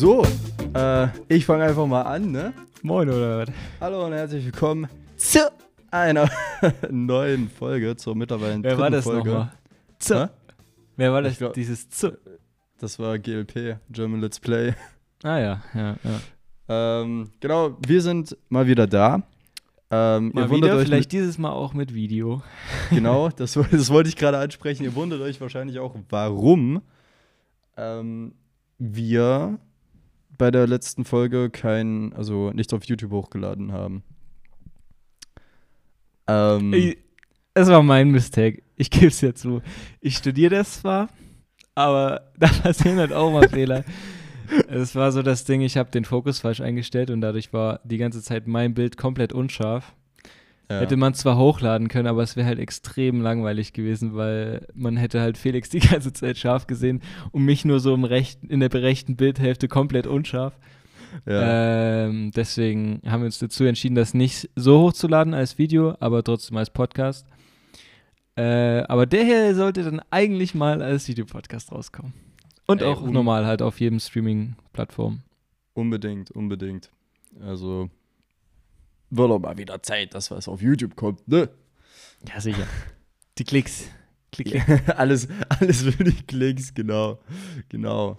So, äh, ich fange einfach mal an, ne? Moin oder was? Hallo und herzlich willkommen zu einer neuen Folge, zur mittlerweile Wer war das Folge. nochmal? Z. Hä? Wer war das? Glaub- Dieses Z. Das war GLP, German Let's Play. Ah ja, ja, ja. Ähm, genau, wir sind mal wieder da. Ähm, Mal ihr wundert wieder, euch vielleicht dieses Mal auch mit Video. Genau, das, das wollte ich gerade ansprechen. Ihr wundert euch wahrscheinlich auch, warum ähm, wir bei der letzten Folge kein, also nichts auf YouTube hochgeladen haben. Ähm, Ich, das war mein Mistake. Ich gebe es ja zu. Ich studiere das zwar, aber da passieren halt auch mal Fehler. Es war so das Ding, ich habe den Fokus falsch eingestellt und dadurch war die ganze Zeit mein Bild komplett unscharf. Ja. Hätte man zwar hochladen können, aber es wäre halt extrem langweilig gewesen, weil man hätte halt Felix die ganze Zeit scharf gesehen und mich nur so im rechten, in der berechten Bildhälfte komplett unscharf. ja. Ähm, deswegen haben wir uns dazu entschieden, das nicht so hochzuladen als Video, aber trotzdem als Podcast. Äh, aber der hier sollte dann eigentlich mal als Videopodcast rauskommen. Und Ey, auch normal halt auf jedem Streaming-Plattform. Unbedingt, unbedingt. Also, wird auch mal wieder Zeit, dass was auf YouTube kommt, ne? Ja, sicher. Die Klicks. Klick, klick. alles, alles für die Klicks, genau. Genau.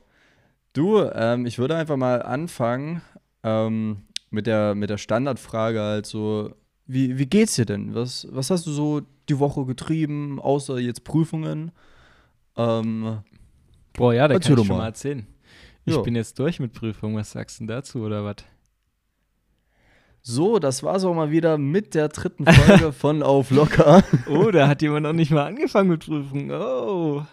Du, ähm, ich würde einfach mal anfangen ähm, mit, der, mit der Standardfrage, also, wie, wie geht's dir denn? Was, was hast du so die Woche getrieben, außer jetzt Prüfungen? Ähm, Boah, ja, da kann ich schon mal. mal erzählen. Ich Ja. bin jetzt durch mit Prüfung. Was sagst du dazu oder was? So, das war's auch mal wieder mit der dritten Folge von Auf Locker. Oh, da hat jemand noch nicht mal angefangen mit Prüfungen. Oh.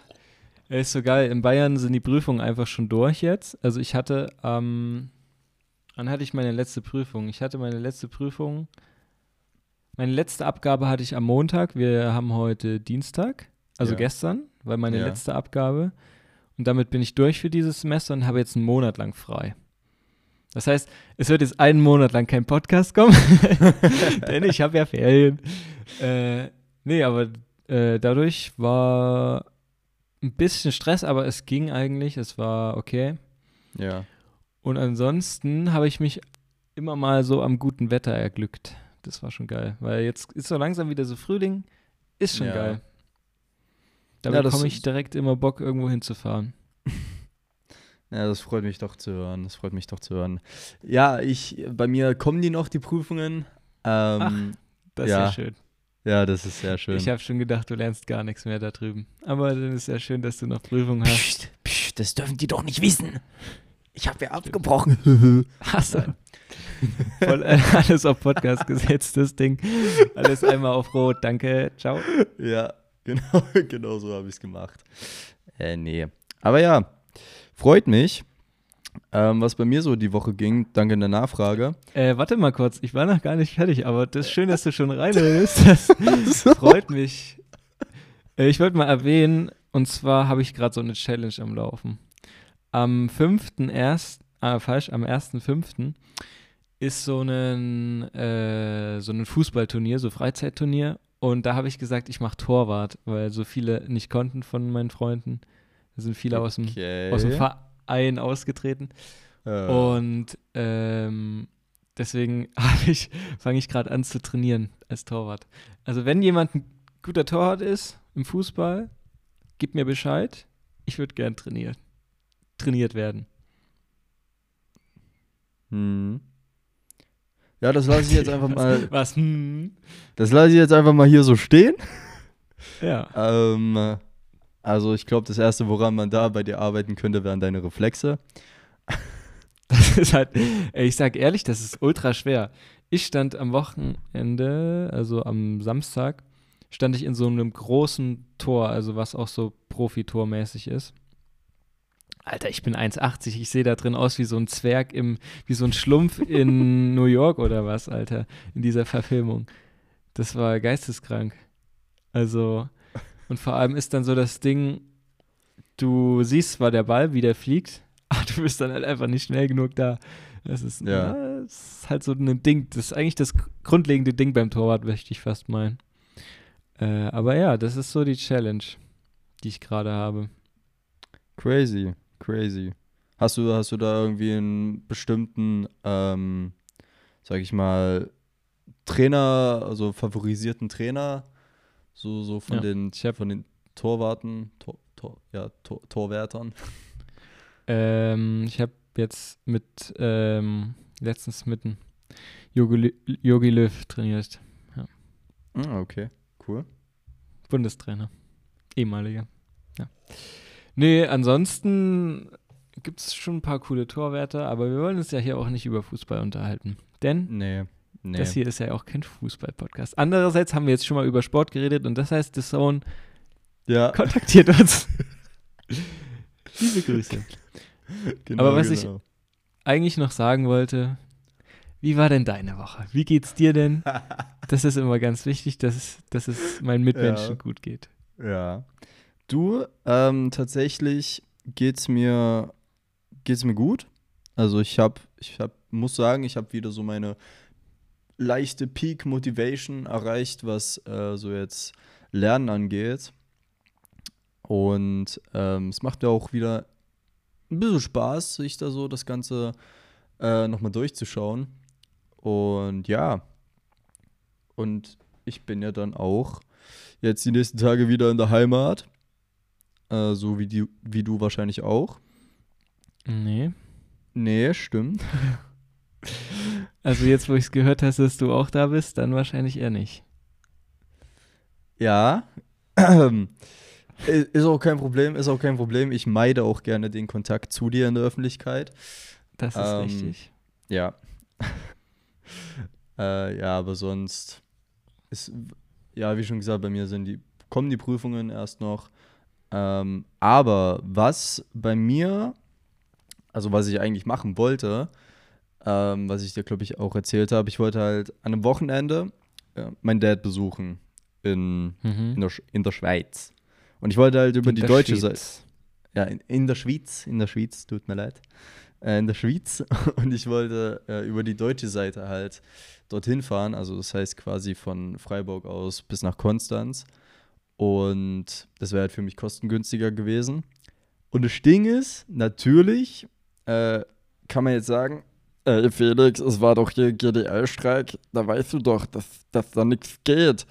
Ist so geil. In Bayern sind die Prüfungen einfach schon durch jetzt. Also ich hatte am, wann hatte ich meine letzte Prüfung? Ich hatte meine letzte Prüfung, meine letzte Abgabe hatte ich am Montag. Wir haben heute Dienstag, also Ja. gestern, war meine Ja. letzte Abgabe. Und damit bin ich durch für dieses Semester und habe jetzt einen Monat lang frei. Das heißt, es wird jetzt einen Monat lang kein Podcast kommen, denn ich habe ja Ferien. Äh, nee, aber äh, dadurch war ein bisschen Stress, aber es ging eigentlich, es war okay. ja. Und ansonsten habe ich mich immer mal so am guten Wetter erglückt. Das war schon geil, weil jetzt ist so langsam wieder so Frühling, ist schon Ja. geil. Da Ja, bekomme ich direkt immer Bock, irgendwo hinzufahren. Ja, das freut mich doch zu hören. Das freut mich doch zu hören. Ja, ich, bei mir kommen die noch, die Prüfungen. Ähm, Das Ja. ist ja schön. ja, das ist sehr schön. Ich habe schon gedacht, du lernst gar nichts mehr da drüben. Aber dann ist ja schön, dass du noch Prüfungen hast. Psst, psst, das dürfen die doch nicht wissen. Ich habe ja abgebrochen. Hast du. Voll äh, alles auf Podcast gesetzt, das Ding. Alles einmal auf Rot. Danke. Ciao. ja, genau, genau so habe ich es gemacht. Äh, nee. Aber ja, freut mich. Ähm, was bei mir so die Woche ging, danke der Nachfrage. Äh, warte mal kurz. Ich war noch gar nicht fertig, aber das ist schön, dass du schon reinredest. Das freut mich. Äh, ich wollte mal erwähnen, und zwar habe ich gerade so eine Challenge am Laufen. Am 5.1., ah, falsch, am 1.5. ist so ein, äh, so ein Fußballturnier, so Freizeitturnier. Und da habe ich gesagt, ich mache Torwart, weil so viele nicht konnten von meinen Freunden. Da sind viele aus dem, Okay. aus dem Verein ausgetreten. Äh, Und ähm, deswegen ich, fange ich gerade an zu trainieren als Torwart. Also wenn jemand ein guter Torwart ist im Fußball, gib mir Bescheid. Ich würde gern trainieren. Trainiert werden. hm. Ja, das lasse ich jetzt einfach mal, Was? Hm? das lasse ich jetzt einfach mal hier so stehen. Ja. Ähm, also ich glaube, das erste, woran man da bei dir arbeiten könnte, wären deine Reflexe. Das ist halt, ey, ich sag ehrlich, das ist ultra schwer. Ich stand am Wochenende, also am Samstag, stand ich in so einem großen Tor, also was auch so Profitormäßig ist. Alter, ich bin 1,80, ich sehe da drin aus wie so ein Zwerg im, wie so ein Schlumpf in New York oder was, Alter, in dieser Verfilmung. Das war geisteskrank. Also, und vor allem ist dann so das Ding, du siehst zwar der Ball, wie der fliegt, aber du bist dann halt einfach nicht schnell genug da. Das ist, Ja. na, das ist halt so ein Ding. Das ist eigentlich das grundlegende Ding beim Torwart, möchte ich fast meinen. Äh, aber ja, das ist so die Challenge, die ich gerade habe. Crazy, crazy. Hast du, hast du da irgendwie einen bestimmten, ähm, sag ich mal, Trainer, also favorisierten Trainer, so, so von Ja, den von den Torwarten, Tor, Tor, ja, Tor, Torwärtern? Ähm, ich habe jetzt mit, ähm, letztens mit Jogi, Jogi Löw trainiert. Ah, okay, cool. Bundestrainer. Ehemaliger. Ja. Nee, ansonsten gibt es schon ein paar coole Torwärter, aber wir wollen uns ja hier auch nicht über Fußball unterhalten. Denn Nee, nee. das hier ist ja auch kein Fußball-Podcast. Andererseits haben wir jetzt schon mal über Sport geredet und das heißt, The Zone ja, kontaktiert uns. Liebe Grüße. genau, aber was ich- genau. Eigentlich noch sagen wollte, wie war denn deine Woche? Wie geht's dir denn? Das ist immer ganz wichtig, dass es, dass es meinen Mitmenschen Ja. gut geht. Ja. Du, ähm, tatsächlich geht's mir, geht's mir gut. Also ich habe, ich hab, muss sagen, ich habe wieder so meine leichte Peak Motivation erreicht, was äh, so jetzt Lernen angeht. Und ähm, es macht mir auch wieder ein bisschen Spaß, sich da so das Ganze äh, nochmal durchzuschauen. Und ja, und ich bin ja dann auch jetzt die nächsten Tage wieder in der Heimat. Äh, so wie, die, wie du wahrscheinlich auch. Nee. Nee, stimmt. Also jetzt, wo ich es gehört hast, dass du auch da bist, dann wahrscheinlich eher nicht. Ja. ist auch kein Problem, ist auch kein Problem. Ich meide auch gerne den Kontakt zu dir in der Öffentlichkeit. Das ist Ähm, richtig. Ja. äh, ja, aber sonst ist, ja, wie schon gesagt, bei mir sind die, kommen die Prüfungen erst noch. Ähm, aber was bei mir, also was ich eigentlich machen wollte, ähm, was ich dir, glaube ich, auch erzählt habe, ich wollte halt an einem Wochenende äh, meinen Dad besuchen in, in, Mhm. der, Sch- in der Schweiz. Und ich wollte halt über die deutsche Seite. Ja, in, in der Schweiz, in der Schweiz, tut mir leid. Äh, in der Schweiz. Und ich wollte äh, über die deutsche Seite halt dorthin fahren. Also das heißt quasi von Freiburg aus bis nach Konstanz. Und das wäre halt für mich kostengünstiger gewesen. Und das Ding ist, natürlich äh, kann man jetzt sagen, äh, Felix, es war doch hier GDL-Streik, da weißt du doch, dass, dass da nichts geht.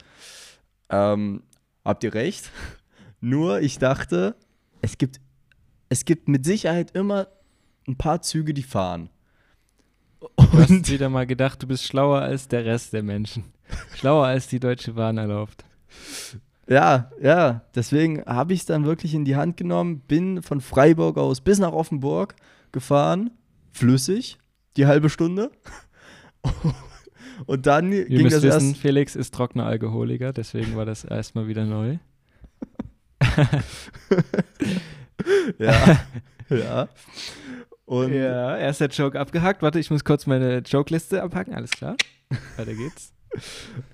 Ähm, habt ihr recht? Nur ich dachte, es gibt, es gibt mit Sicherheit immer ein paar Züge, die fahren. Du hast Und wieder mal gedacht, du bist schlauer als der Rest der Menschen. Schlauer als die Deutsche Bahn erlaubt. ja, ja, deswegen habe ich es dann wirklich in die Hand genommen, bin von Freiburg aus bis nach Offenburg gefahren, flüssig, die halbe Stunde. Und dann Ihr ging müsst das wissen, erst. Felix ist trockener Alkoholiker, deswegen war das erstmal wieder neu. Ja, ja. Und ja, erster Joke abgehakt. Warte, ich muss kurz meine Joke-Liste abhaken. Alles klar. Weiter geht's.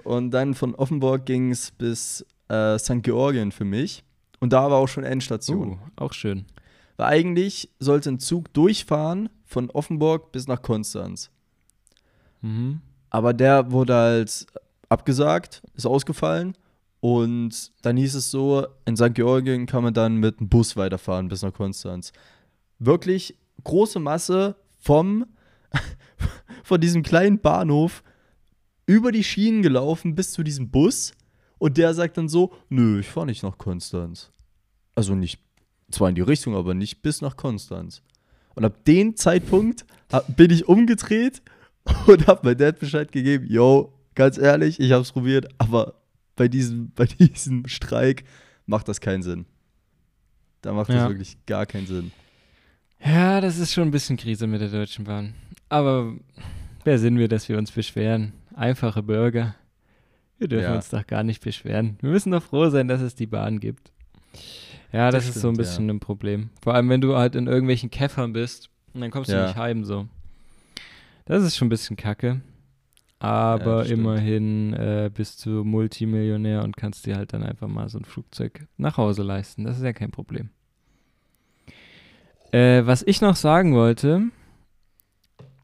Und dann von Offenburg ging es bis äh, St. Georgien für mich. Und da war auch schon Endstation. Uh, auch schön. Weil eigentlich sollte ein Zug durchfahren von Offenburg bis nach Konstanz. Mhm. Aber der wurde halt abgesagt, ist ausgefallen. Und dann hieß es so, in St. Georgien kann man dann mit einem Bus weiterfahren bis nach Konstanz. Wirklich große Masse vom, von diesem kleinen Bahnhof über die Schienen gelaufen bis zu diesem Bus. Und der sagt dann so, nö, ich fahre nicht nach Konstanz. Also nicht, zwar in die Richtung, aber nicht bis nach Konstanz. Und ab dem Zeitpunkt hab, bin ich umgedreht und habe mein Dad Bescheid gegeben, yo, ganz ehrlich, ich habe es probiert, aber bei diesem, bei diesem Streik macht das keinen Sinn. Da macht Ja. das wirklich gar keinen Sinn. Ja, das ist schon ein bisschen Krise mit der Deutschen Bahn. Aber wer sind wir, dass wir uns beschweren? Einfache Bürger. Wir dürfen Ja. uns doch gar nicht beschweren. Wir müssen doch froh sein, dass es die Bahn gibt. Ja, das, Das ist so ein bisschen ein Problem. Vor allem, wenn du halt in irgendwelchen Käffern bist und dann kommst du Ja. nicht heim so. Das ist schon ein bisschen kacke. Aber stimmt. immerhin äh, bist du Multimillionär und kannst dir halt dann einfach mal so ein Flugzeug nach Hause leisten. Das ist ja kein Problem. Äh, was ich noch sagen wollte,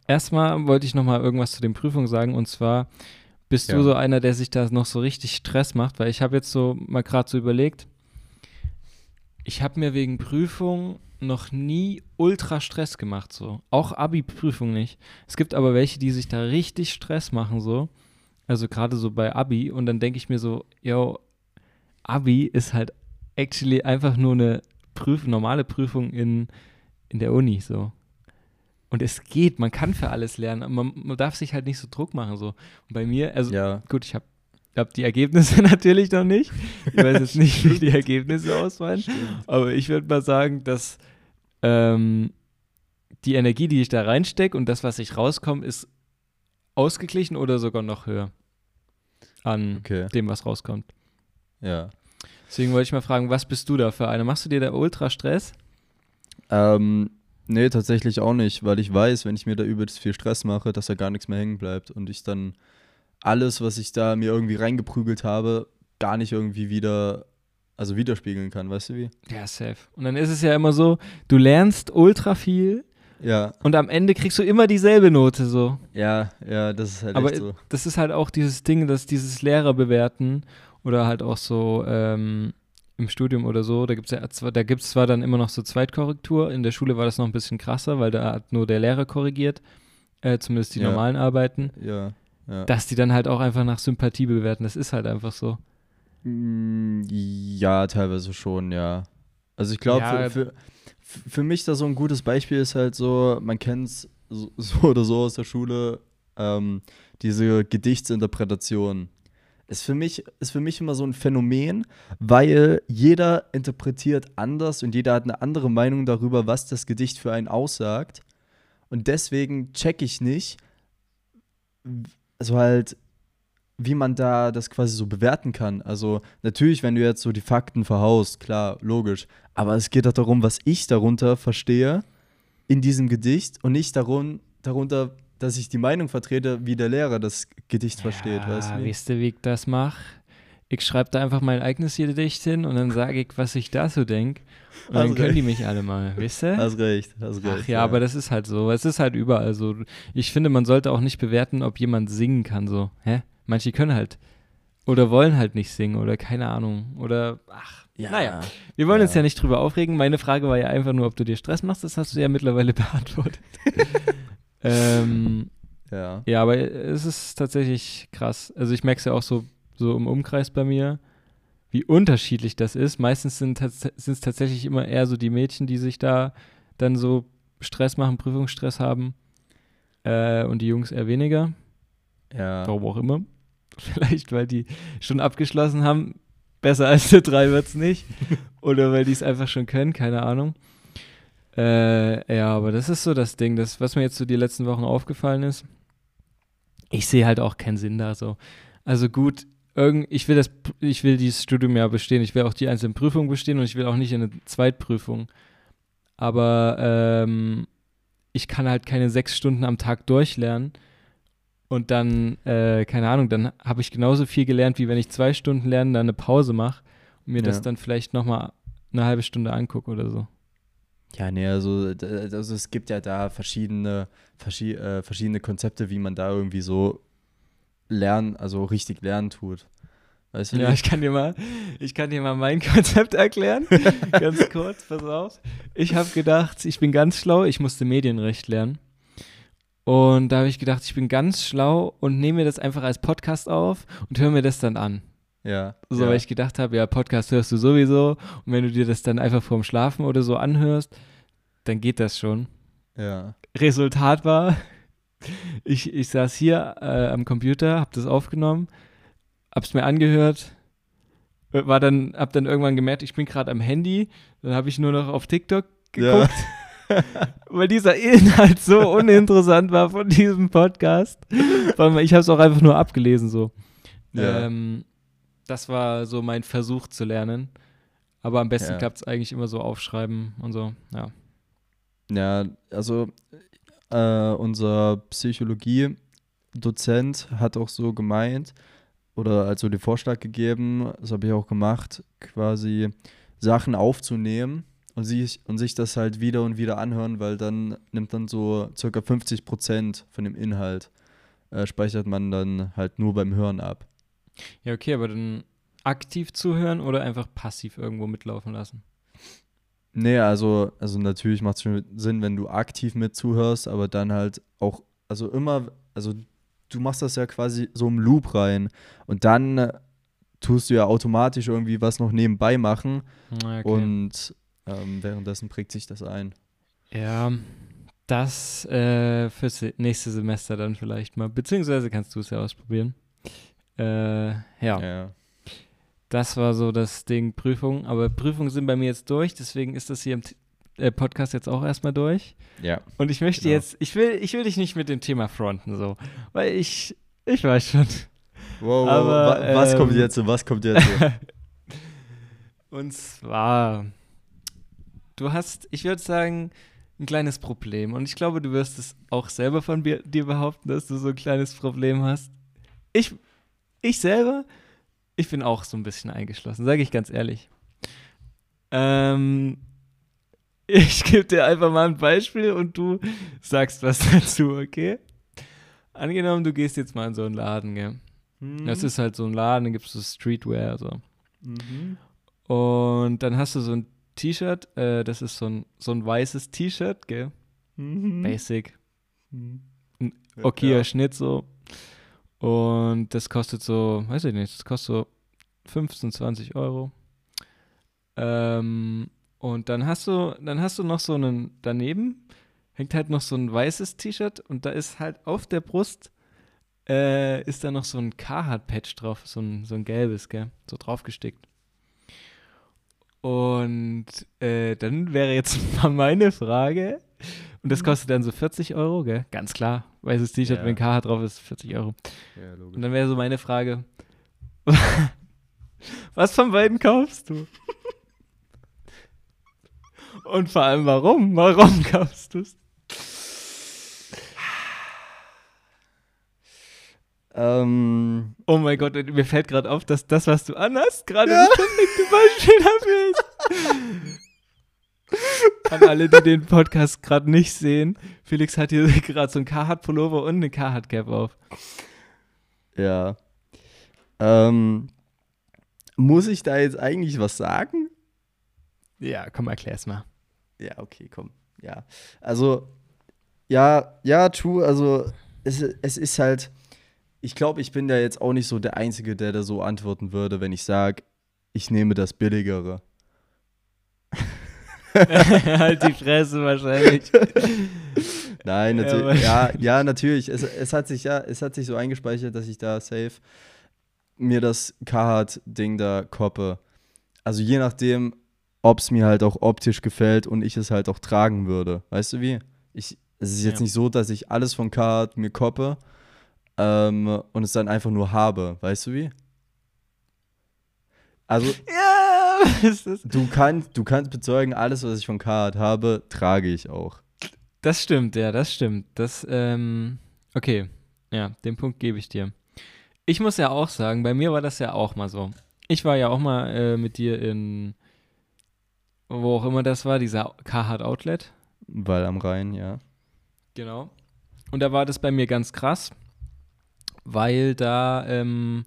erstmal wollte ich noch mal irgendwas zu den Prüfungen sagen und zwar bist du Ja. so einer, der sich da noch so richtig Stress macht, weil ich habe jetzt so mal gerade so überlegt, Ich habe mir wegen Prüfung noch nie ultra Stress gemacht, so. Auch Abi-Prüfung nicht. Es gibt aber welche, die sich da richtig Stress machen, so. Also gerade so bei Abi. Und dann denke ich mir so, yo, Abi ist halt actually einfach nur eine Prüf normale Prüfung in, in der Uni, so. Und es geht, man kann für alles lernen. Man, man darf sich halt nicht so Druck machen, so. Und bei mir, also Ja. gut, ich habe hab die Ergebnisse natürlich noch nicht. Ich weiß jetzt nicht, wie die Ergebnisse ausfallen. Aber ich würde mal sagen, dass ähm, die Energie, die ich da reinstecke und das, was ich rauskomme, ist ausgeglichen oder sogar noch höher an Okay. dem, was rauskommt. Ja. Deswegen wollte ich mal fragen, was bist du da für eine? Machst du dir da ultra Stress? Ähm, nee, tatsächlich auch nicht, weil ich weiß, wenn ich mir da übelst viel Stress mache, dass da gar nichts mehr hängen bleibt und ich dann alles, was ich da mir irgendwie reingeprügelt habe, gar nicht irgendwie wieder, also widerspiegeln kann, weißt du wie? Ja, safe. Und dann ist es ja immer so, du lernst ultra viel Ja, und am Ende kriegst du immer dieselbe Note so. ja, ja, das ist halt Aber echt so. das ist halt auch dieses Ding, dass dieses Lehrer bewerten oder halt auch so ähm, im Studium oder so, da gibt es ja zwar, da gibt's zwar dann immer noch so Zweitkorrektur, in der Schule war das noch ein bisschen krasser, weil da hat nur der Lehrer korrigiert, äh, zumindest die Ja. normalen Arbeiten, Ja, ja. dass die dann halt auch einfach nach Sympathie bewerten, das ist halt einfach so. Mm, Ja, teilweise schon, ja. Also ich glaube, Ja. für, für, für mich da so ein gutes Beispiel ist halt so, man kennt es so, so oder so aus der Schule, ähm, diese Gedichtsinterpretation. Ist für, mich, ist für mich immer so ein Phänomen, weil jeder interpretiert anders und jeder hat eine andere Meinung darüber, was das Gedicht für einen aussagt. Und deswegen check ich nicht, also halt, wie man da das quasi so bewerten kann. Also natürlich, wenn du jetzt so die Fakten verhaust, klar, logisch. Aber es geht doch darum, was ich darunter verstehe in diesem Gedicht und nicht darum, darunter, dass ich die Meinung vertrete, wie der Lehrer das Gedicht versteht, weißt du? wie? Du, wie ich das mache? Ich schreibe da einfach mein eigenes Gedicht hin und dann sage ich, was ich dazu denke. Und dann Hast können die mich alle mal, weißt du? Hast recht, hast recht. Ach ja, aber das ist halt so. Es ist halt überall so. Ich finde, man sollte auch nicht bewerten, ob jemand singen kann. So, hä? Manche können halt oder wollen halt nicht singen oder keine Ahnung oder ach. ja. Naja, wir wollen uns Ja. ja nicht drüber aufregen. Meine Frage war ja einfach nur, ob du dir Stress machst. Das hast du ja mittlerweile beantwortet. ähm, Ja. ja, aber es ist tatsächlich krass. Also ich merke es ja auch so, so im Umkreis bei mir, wie unterschiedlich das ist. Meistens sind es tatsächlich immer eher so die Mädchen, die sich da dann so Stress machen, Prüfungsstress haben. Äh, und die Jungs eher weniger. Ja. Warum auch immer. Vielleicht, weil die schon abgeschlossen haben. Besser als eine 3 wird es nicht. Oder weil die es einfach schon können, keine Ahnung. Äh, ja, aber das ist so das Ding, das, was mir jetzt so die letzten Wochen aufgefallen ist. Ich sehe halt auch keinen Sinn da so. Also gut, irgend, ich will das, ich will dieses Studium ja bestehen, ich will auch die einzelnen Prüfungen bestehen und ich will auch nicht in eine Zweitprüfung. Aber ähm, ich kann halt keine sechs Stunden am Tag durchlernen und dann, äh, keine Ahnung, dann habe ich genauso viel gelernt, wie wenn ich zwei Stunden lerne, dann eine Pause mache und mir das Ja. dann vielleicht nochmal eine halbe Stunde angucke oder so. Ja, nee, also, also es gibt ja da verschiedene, verschi äh, verschiedene Konzepte, wie man da irgendwie so lernen, also richtig lernen tut. Weißt du? Ja, ich kann dir mal, ich kann dir mal mein Konzept erklären. ganz kurz, pass auf. Ich habe gedacht, ich bin ganz schlau, ich musste Medienrecht lernen. Und da habe ich gedacht, ich bin ganz schlau und nehme mir das einfach als Podcast auf und höre mir das dann an. ja. So, ja. weil ich gedacht habe, ja, Podcast hörst du sowieso. Und wenn du dir das dann einfach vorm Schlafen oder so anhörst, dann geht das schon. ja. Resultat war, ich, ich saß hier äh, am Computer, hab das aufgenommen, hab's mir angehört, äh, war dann, hab dann irgendwann gemerkt, ich bin gerade am Handy, dann habe ich nur noch auf TikTok Ja. geguckt, weil dieser Inhalt so uninteressant war von diesem Podcast. Ich habe es auch einfach nur abgelesen so. Ja. Ähm, das war so mein Versuch zu lernen. Aber am besten Ja. klappt es eigentlich immer so aufschreiben und so, ja. Ja, also äh, unser Psychologie-Dozent hat auch so gemeint oder also den Vorschlag gegeben, das habe ich auch gemacht, quasi Sachen aufzunehmen und sich, und sich das halt wieder und wieder anhören, weil dann nimmt dann so circa 50 Prozent von dem Inhalt, äh, speichert man dann halt nur beim Hören ab. Ja, okay, aber dann aktiv zuhören oder einfach passiv irgendwo mitlaufen lassen? Nee, also, also natürlich macht es schon Sinn, wenn du aktiv mit zuhörst, aber dann halt auch, also immer, also du machst das ja quasi so im Loop rein und dann äh, tust du ja automatisch irgendwie was noch nebenbei machen okay. und ähm, währenddessen prägt sich das ein. Ja, das äh, fürs nächste Semester dann vielleicht mal. Beziehungsweise kannst du es ja ausprobieren. Äh, ja, Ja. Das war so das Ding Prüfung. Aber Prüfungen sind bei mir jetzt durch, deswegen ist das hier im T äh, Podcast jetzt auch erstmal durch. Ja. Und ich möchte Genau. jetzt, ich will, ich will dich nicht mit dem Thema fronten, so. Weil ich, ich weiß schon. Wow, wow, Aber, wa was kommt ähm, jetzt? Was kommt jetzt? Und zwar, du hast, ich würde sagen, ein kleines Problem. Und ich glaube, du wirst es auch selber von dir, dir behaupten, dass du so ein kleines Problem hast. Ich, ich selber, ich bin auch so ein bisschen eingeschlossen, sage ich ganz ehrlich. Ähm, ich gebe dir einfach mal ein Beispiel und du sagst was dazu, okay? Angenommen, du gehst jetzt mal in so einen Laden, gell? Das ist halt so ein Laden, da gibt es so Streetwear, so. Mhm. Und dann hast du so ein T-Shirt, äh, das ist so ein, so ein weißes T-Shirt, gell? Mhm. Basic. Mhm. Okayer Schnitt so. Und das kostet so, weiß ich nicht, das kostet so 15, 20 Euro. Ähm, und dann hast du, dann hast du noch so einen daneben, hängt halt noch so ein weißes T-Shirt und da ist halt auf der Brust äh, ist da noch so ein Carhartt-Patch drauf, so ein, so ein gelbes, gell? So draufgestickt. Und äh, dann wäre jetzt mal meine Frage, und das kostet dann so 40 Euro, gell? Ganz klar. Weißes T-Shirt, Ja. wenn Carhartt drauf ist, 40 Euro. Ja, logisch. Und dann wäre so meine Frage, was von beiden kaufst du? Und vor allem, warum? Warum kaufst du es? Ähm, Oh mein Gott, mir fällt gerade auf, dass das, was du anhast, gerade das perfekte Beispiel dafür ist. An alle, die den Podcast gerade nicht sehen, Felix hat hier gerade so ein Carhartt-Pullover und eine Carhartt-Cap auf. ja. Ähm, muss ich da jetzt eigentlich was sagen? Ja, komm, erklär's mal. Ja, okay, komm. Ja. Also, ja, ja, true. Also, es, es ist halt, ich glaube, ich bin da jetzt auch nicht so der Einzige, der da so antworten würde, wenn ich sage, ich nehme das Billigere. halt die Fresse wahrscheinlich. Nein, natürlich. Ja, ja, natürlich. Es, es hat sich ja, es hat sich so eingespeichert, dass ich da safe mir das Carhartt-Ding da koppe. Also je nachdem, ob es mir halt auch optisch gefällt und ich es halt auch tragen würde. Weißt du wie? Ich, es ist jetzt Ja. nicht so, dass ich alles von Carhartt mir koppe ähm, und es dann einfach nur habe. Weißt du wie? Also ja? du kannst, du kannst bezeugen, alles, was ich von Carhartt habe, trage ich auch. Das stimmt, ja, das stimmt. Das, ähm, okay. Ja, den Punkt gebe ich dir. Ich muss ja auch sagen, bei mir war das ja auch mal so. Ich war ja auch mal äh, mit dir in, wo auch immer das war, dieser Carhartt Outlet. Weil am Rhein, ja. Genau. Und da war das bei mir ganz krass, weil da ähm,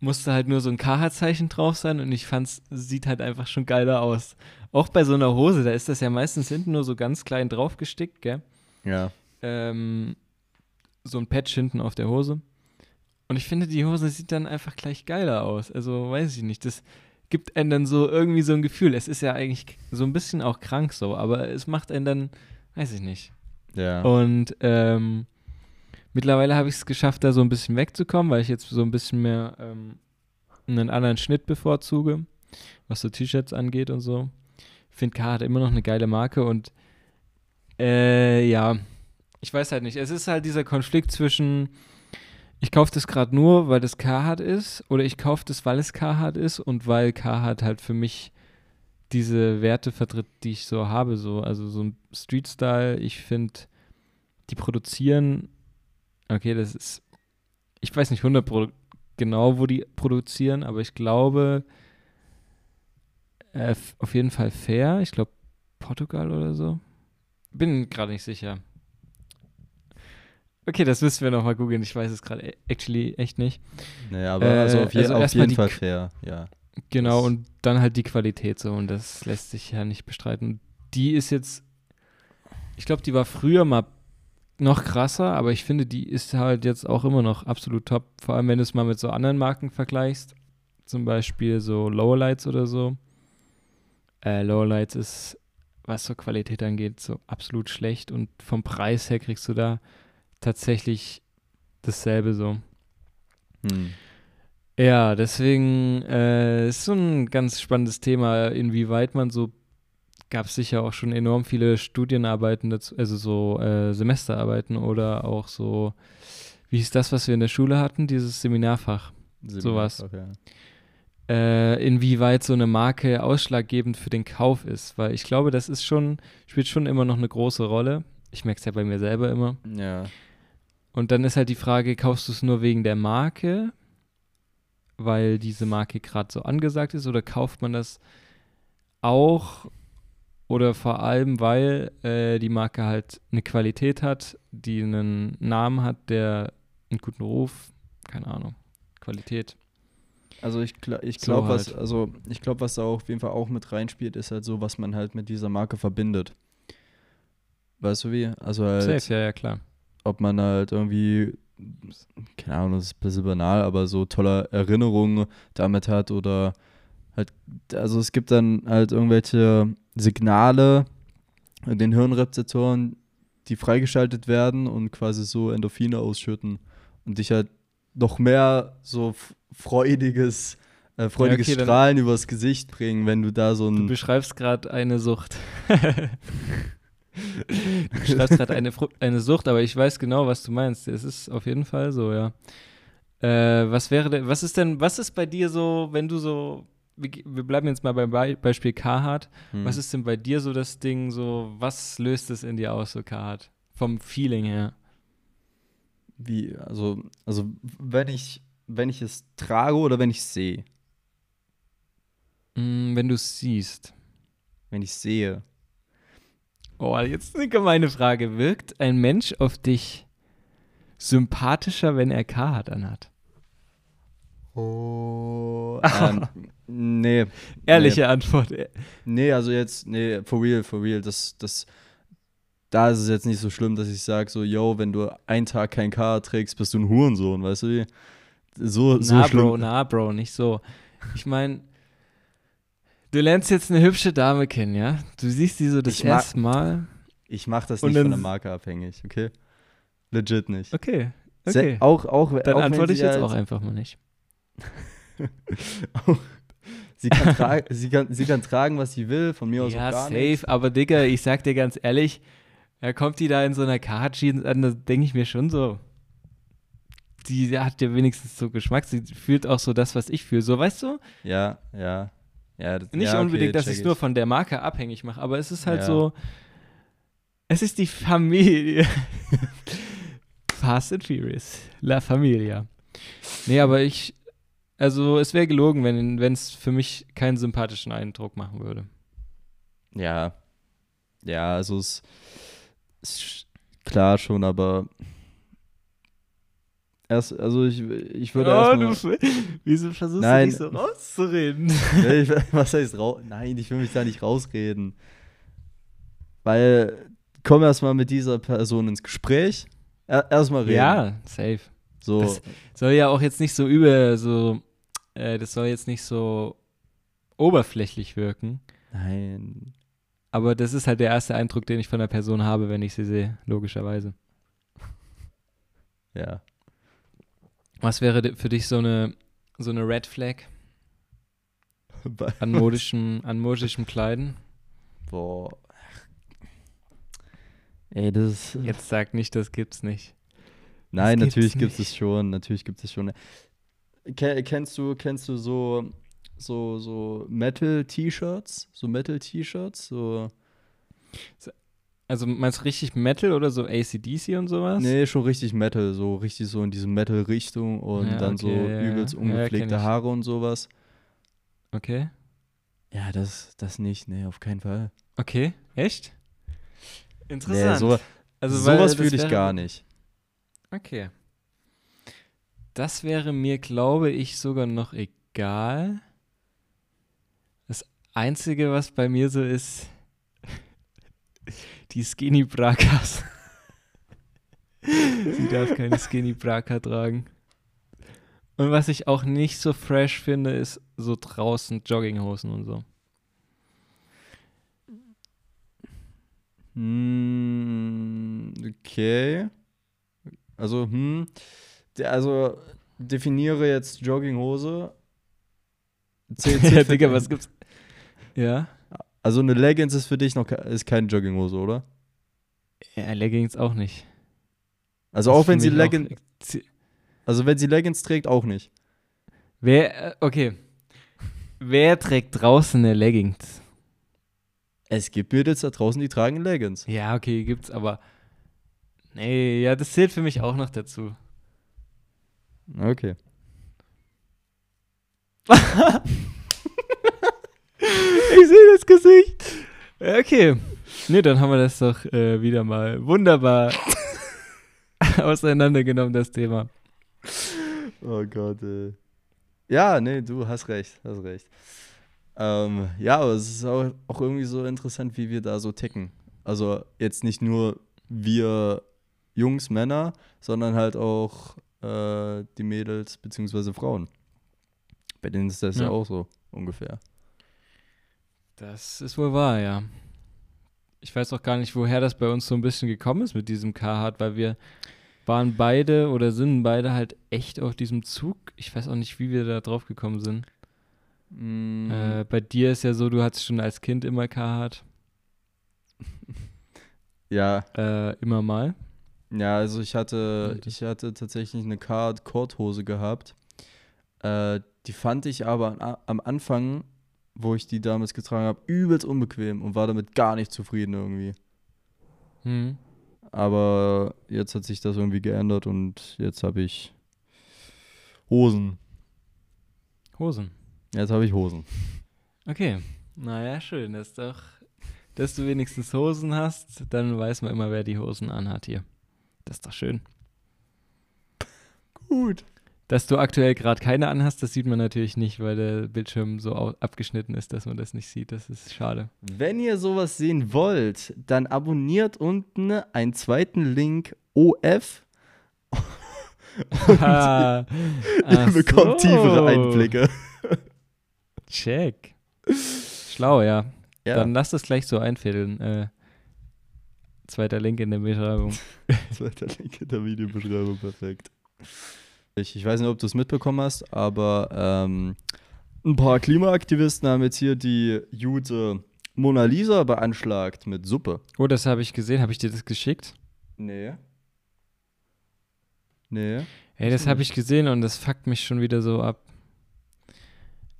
musste halt nur so ein Carhartt-Zeichen drauf sein und ich fand's, sieht halt einfach schon geiler aus. Auch bei so einer Hose, da ist das ja meistens hinten nur so ganz klein draufgestickt, gell? Ja. ähm, so ein Patch hinten auf der Hose. Und ich finde, die Hose sieht dann einfach gleich geiler aus. Also weiß ich nicht. Das gibt einem dann so irgendwie so ein Gefühl. Es ist ja eigentlich so ein bisschen auch krank so, aber es macht einen dann, weiß ich nicht. Ja. Und ähm, mittlerweile habe ich es geschafft, da so ein bisschen wegzukommen, weil ich jetzt so ein bisschen mehr ähm, einen anderen Schnitt bevorzuge, was so T-Shirts angeht und so. Ich finde Carhartt immer noch eine geile Marke und äh, ja, ich weiß halt nicht. Es ist halt dieser Konflikt zwischen, ich kaufe das gerade nur, weil das Carhartt ist, oder ich kaufe das, weil es Carhartt ist und weil Carhartt halt für mich diese Werte vertritt, die ich so habe. So. Also so ein Street-Style, ich finde, die produzieren, okay, das ist, ich weiß nicht 100 Pro genau, wo die produzieren, aber ich glaube, äh, auf jeden Fall fair. Ich glaube, Portugal oder so. Bin gerade nicht sicher. Okay, das müssen wir nochmal googeln. Ich weiß es gerade e- actually echt nicht. Nee, aber Äh, also auf, je, also auf jeden Fall fair, ja. Genau, Das- und dann halt die Qualität so, und das lässt sich ja nicht bestreiten. Die ist jetzt, ich glaube, die war früher mal noch krasser, aber ich finde, die ist halt jetzt auch immer noch absolut top. Vor allem, wenn du es mal mit so anderen Marken vergleichst. Zum Beispiel so Lowlights oder so. Äh, Lowlights ist, was so Qualität angeht, so absolut schlecht und vom Preis her kriegst du da tatsächlich dasselbe so. Hm. Ja, deswegen äh, ist so ein ganz spannendes Thema, inwieweit man so, gab es sicher auch schon enorm viele Studienarbeiten dazu, also so äh, Semesterarbeiten oder auch so, wie ist das, was wir in der Schule hatten, dieses Seminarfach. Sowas. Okay. Äh, inwieweit so eine Marke ausschlaggebend für den Kauf ist, weil ich glaube, das ist schon, spielt schon immer noch eine große Rolle. Ich merke es ja bei mir selber immer. Ja. Und dann ist halt die Frage, kaufst du es nur wegen der Marke, weil diese Marke gerade so angesagt ist, oder kauft man das auch oder vor allem, weil äh, die Marke halt eine Qualität hat, die einen Namen hat, der einen guten Ruf, keine Ahnung, Qualität. Also ich, ich So glaube, was, halt. also ich glaube, was da auf jeden Fall auch mit reinspielt, ist halt so, was man halt mit dieser Marke verbindet. Weißt du wie? Also halt, Safe, ja, ja, klar. ob man halt irgendwie, keine Ahnung, das ist ein bisschen banal, aber so tolle Erinnerungen damit hat oder halt, also es gibt dann halt irgendwelche Signale in den Hirnrezeptoren, die freigeschaltet werden und quasi so Endorphine ausschütten und dich halt noch mehr so freudiges, äh, freudiges okay, dann- Strahlen übers Gesicht bringen, wenn du da so Du ein beschreibst gerade eine Sucht. du beschreibst gerade eine, eine Sucht, aber ich weiß genau, was du meinst. Es ist auf jeden Fall so, ja. Äh, was wäre denn, was ist denn, was ist bei dir so, wenn du so, wir, wir bleiben jetzt mal beim Be Beispiel Carhartt. Hm. Was ist denn bei dir so das Ding, so, was löst es in dir aus, so Carhartt? Vom Feeling her. Wie, also, also wenn ich, wenn ich es trage oder wenn ich es sehe? Mm, wenn du es siehst. Wenn ich sehe. Oh, jetzt eine gemeine Frage. Wirkt ein Mensch auf dich sympathischer, wenn er Carhartt anhat? Oh. ähm, nee. Ehrliche Antwort. Nee, also jetzt, nee, for real, for real. Das, das, da ist es jetzt nicht so schlimm, dass ich sage, so, yo, wenn du einen Tag kein K trägst, bist du ein Hurensohn, weißt du wie? So, so na, schlimm. Bro, na, Bro, nicht so. Ich meine, du lernst jetzt eine hübsche Dame kennen, ja? Du siehst sie so das Ich erste Mal. Ich mach das nicht von der Marke abhängig, okay? Legit nicht. Okay, okay. Auch, auch, Dann auch antworte ich jetzt halt- auch einfach mal nicht. sie, kann sie, kann, sie kann tragen, was sie will, von mir aus Ja, auch gar safe, nichts. aber Digga, ich sag dir ganz ehrlich, da kommt die da in so einer Carhartt-Jeans an, da denke ich mir schon so, die hat ja wenigstens so Geschmack, sie fühlt auch so das, was ich fühle, so, weißt du? Ja, ja. ja das, Nicht ja, okay, unbedingt, dass ich es nur von der Marke abhängig mache, aber es ist halt Ja. so, es ist die Familie. Fast and Furious. La Familia. Nee, aber ich, also es wäre gelogen, wenn es für mich keinen sympathischen Eindruck machen würde. Ja. Ja, also es ist klar schon, aber erst, also ich, ich würde oh, erstmal. du, wieso versuchst Nein. du dich so rauszureden? Ich, was heißt raus? Nein, ich will mich da nicht rausreden. Weil, komm erstmal mit dieser Person ins Gespräch. Er, erstmal reden. ja, safe. So, Das- Soll ja auch jetzt nicht so über, so, äh, das soll jetzt nicht so oberflächlich wirken. nein. Aber das ist halt der erste Eindruck, den ich von der Person habe, wenn ich sie sehe, logischerweise. Ja. Was wäre für dich so eine, so eine Red Flag an modischem, an modischem Kleiden? Boah. Ey, das ist. Jetzt sag nicht, das gibt's nicht. Nein, gibt's natürlich gibt nicht. es schon, natürlich gibt es schon. Ke kennst du, kennst du so, so, so Metal-T-Shirts? So Metal-T-Shirts? So, Also meinst du richtig Metal oder so ACDC und sowas? nee, schon richtig Metal, so richtig so in diese Metal-Richtung und Ja, dann so okay, ja, übelst ja. Ja, kenn ungepflegte ich. Haare und sowas. Okay. Ja, das, das nicht, nee, auf keinen Fall. Okay, echt? Nee, Interessant. so, also, sowas fühle ich gar nicht. Okay. Das wäre mir, glaube ich, sogar noch egal. Einzige, was bei mir so ist, die Skinny Brakas. Sie darf keine Skinny Braka tragen. Und was ich auch nicht so fresh finde, ist so draußen Jogginghosen und so. Hm, okay. Also, hm. Also, definiere jetzt Jogginghose. Zählt ja, Digga, was gibt's? Ja? Also, eine Leggings ist für dich noch ist keine Jogginghose, oder? Ja, Leggings auch nicht. Also, Das auch wenn sie Leggings. Also, wenn sie Leggings trägt, auch nicht. Wer, äh, okay. Wer trägt draußen eine Leggings? Es gibt Mädels da draußen, die tragen Leggings. Ja, okay, gibt's, aber. Nee, ja, das zählt für mich auch noch dazu. Okay. Ich sehe das Gesicht. Okay. Nee, dann haben wir das doch äh, wieder mal wunderbar auseinandergenommen, das Thema. Oh Gott, ey. Ja, nee, du hast recht, hast recht. Ähm, ja, aber es ist auch, auch irgendwie so interessant, wie wir da so ticken. Also jetzt nicht nur wir Jungs, Männer, sondern halt auch äh, die Mädels bzw. Frauen. Bei denen ist das ja. Ja. auch so ungefähr. Das ist wohl wahr, ja. Ich weiß auch gar nicht, woher das bei uns so ein bisschen gekommen ist mit diesem Carhartt, weil wir waren beide oder sind beide halt echt auf diesem Zug. Ich weiß auch nicht, wie wir da drauf gekommen sind. Mm, Äh, bei dir ist ja so, du hattest schon als Kind immer Carhartt. ja, Äh, immer mal. Ja, also ich hatte, ich hatte tatsächlich eine Card Korthose gehabt. Äh, die fand ich aber am Anfang, wo ich die damals getragen habe, übelst unbequem und war damit gar nicht zufrieden irgendwie. Hm. Aber jetzt hat sich das irgendwie geändert und jetzt habe ich Hosen. Hosen. Jetzt habe ich Hosen. Okay. Naja, schön. Das ist doch, dass du wenigstens Hosen hast, dann weiß man immer, wer die Hosen anhat hier. Das ist doch schön. Gut. Dass du aktuell gerade keine anhast, das sieht man natürlich nicht, weil der Bildschirm so abgeschnitten ist, dass man das nicht sieht. Das ist schade. Wenn ihr sowas sehen wollt, dann abonniert unten einen zweiten Link OF. Ah, Ihr bekommt so. tiefere Einblicke. Check. Schlau, ja. Ja. Dann lass das gleich so einfädeln. Äh, zweiter Link in der Beschreibung. Zweiter Link in der Videobeschreibung, perfekt. Ich, ich weiß nicht, ob du es mitbekommen hast, aber ähm, ein paar Klimaaktivisten haben jetzt hier die Jute Mona Lisa beanschlagt mit Suppe. Oh, das habe ich gesehen. Habe ich dir das geschickt? Nee. Nee. Ey, das habe ich gesehen und das fuckt mich schon wieder so ab.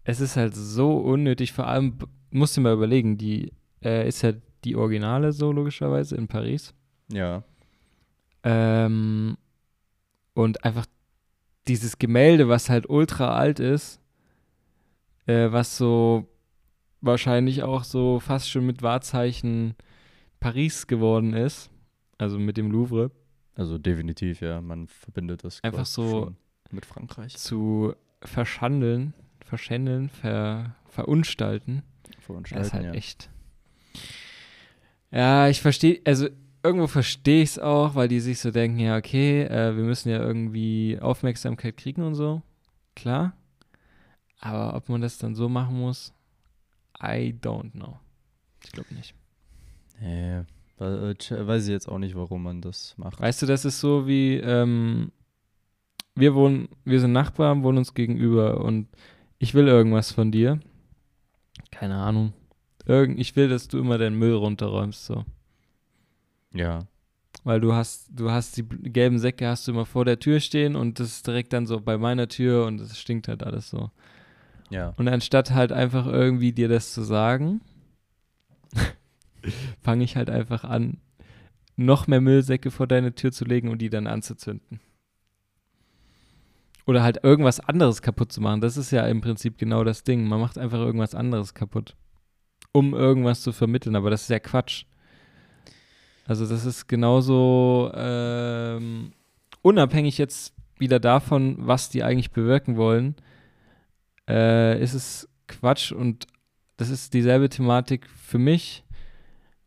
Es ist halt so unnötig. Vor allem, musst du mal überlegen, die äh, ist ja die Originale so logischerweise in Paris. Ja. Ähm, und einfach dieses Gemälde, was halt ultra alt ist, äh, was so wahrscheinlich auch so fast schon mit Wahrzeichen Paris geworden ist, also mit dem Louvre, Also definitiv, ja. Man verbindet das Einfach so- mit Frankreich. zu verschandeln, verschändeln, ver, verunstalten. Das ist halt ja. echt. Ja, ich verstehe, also irgendwo verstehe ich es auch, weil die sich so denken, ja, okay, äh, wir müssen ja irgendwie Aufmerksamkeit kriegen und so. Klar. Aber ob man das dann so machen muss, I don't know. Ich glaube nicht. Nee. we- äh, Weiß ich jetzt auch nicht, warum man das macht. Weißt du, das ist so wie, ähm, wir wohnen, wir sind Nachbarn, wohnen uns gegenüber und ich will irgendwas von dir. Keine Ahnung. Irgend, ich will, dass du immer deinen Müll runterräumst, so. Ja. Weil du hast, du hast die gelben Säcke hast du immer vor der Tür stehen und das ist direkt dann so bei meiner Tür und es stinkt halt alles so. Ja. Und anstatt halt einfach irgendwie dir das zu sagen, fange ich halt einfach an, noch mehr Müllsäcke vor deine Tür zu legen und die dann anzuzünden. Oder halt irgendwas anderes kaputt zu machen. Das ist ja im Prinzip genau das Ding. Man macht einfach irgendwas anderes kaputt, um irgendwas zu vermitteln. Aber das ist ja Quatsch. Also das ist genauso ähm, unabhängig jetzt wieder davon, was die eigentlich bewirken wollen, äh, ist es Quatsch und das ist dieselbe Thematik für mich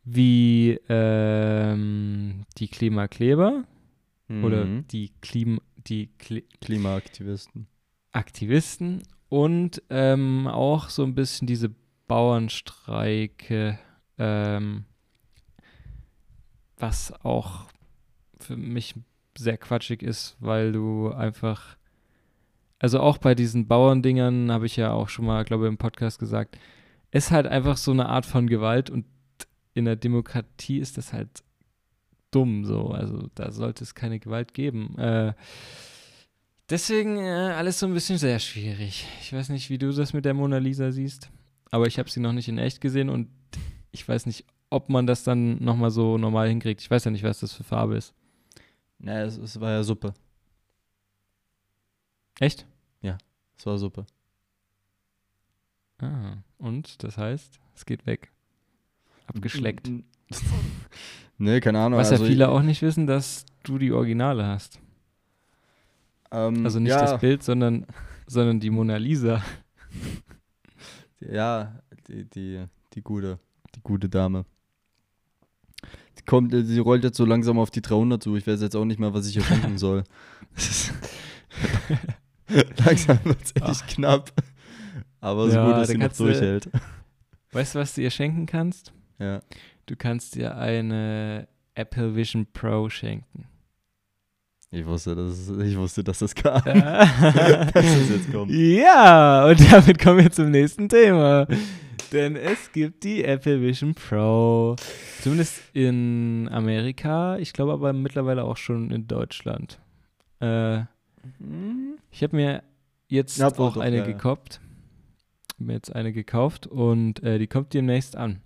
wie ähm, die Klimakleber oder Mhm. die, Klim die Kli Klimaaktivisten. Aktivisten und ähm, auch so ein bisschen diese Bauernstreike, ähm, was auch für mich sehr quatschig ist, weil du einfach, also auch bei diesen Bauerndingern habe ich ja auch schon mal, glaube ich, im Podcast gesagt, ist halt einfach so eine Art von Gewalt und in der Demokratie ist das halt dumm so, also da sollte es keine Gewalt geben. Äh, Deswegen äh, alles so ein bisschen sehr schwierig. Ich weiß nicht, wie du das mit der Mona Lisa siehst, aber ich habe sie noch nicht in echt gesehen und ich weiß nicht, ob man das dann nochmal so normal hinkriegt. Ich weiß ja nicht, was das für Farbe ist. Naja, es, es war ja Suppe. Echt? Es war Suppe. Ah, und das heißt, es geht weg. Abgeschleckt. nee, keine Ahnung. Was also ja viele auch nicht wissen, dass du die Originale hast. Ähm, Also nicht ja, das Bild, sondern, sondern die Mona Lisa. Ja, die, die, die gute, die gute Dame. Die kommt, äh, sie rollt jetzt so langsam auf die 300 zu. Ich weiß jetzt auch nicht mehr, was ich ihr schenken soll. langsam wird es echt Ach. knapp. Aber so Ja, gut, dass da sie noch du- durchhält. Weißt du, was du ihr schenken kannst? Ja. Du kannst ihr eine Apple Vision Pro schenken. Ich wusste, dass, ich wusste, dass das kam. dass Dass es jetzt kommt. Ja, und damit kommen wir zum nächsten Thema. Denn es gibt die Apple Vision Pro. Zumindest in Amerika. Ich glaube aber mittlerweile auch schon in Deutschland. Äh, ich habe mir jetzt Ja, auch doch, eine ja, ja. gekauft. Hab mir jetzt eine gekauft und äh, die kommt demnächst an.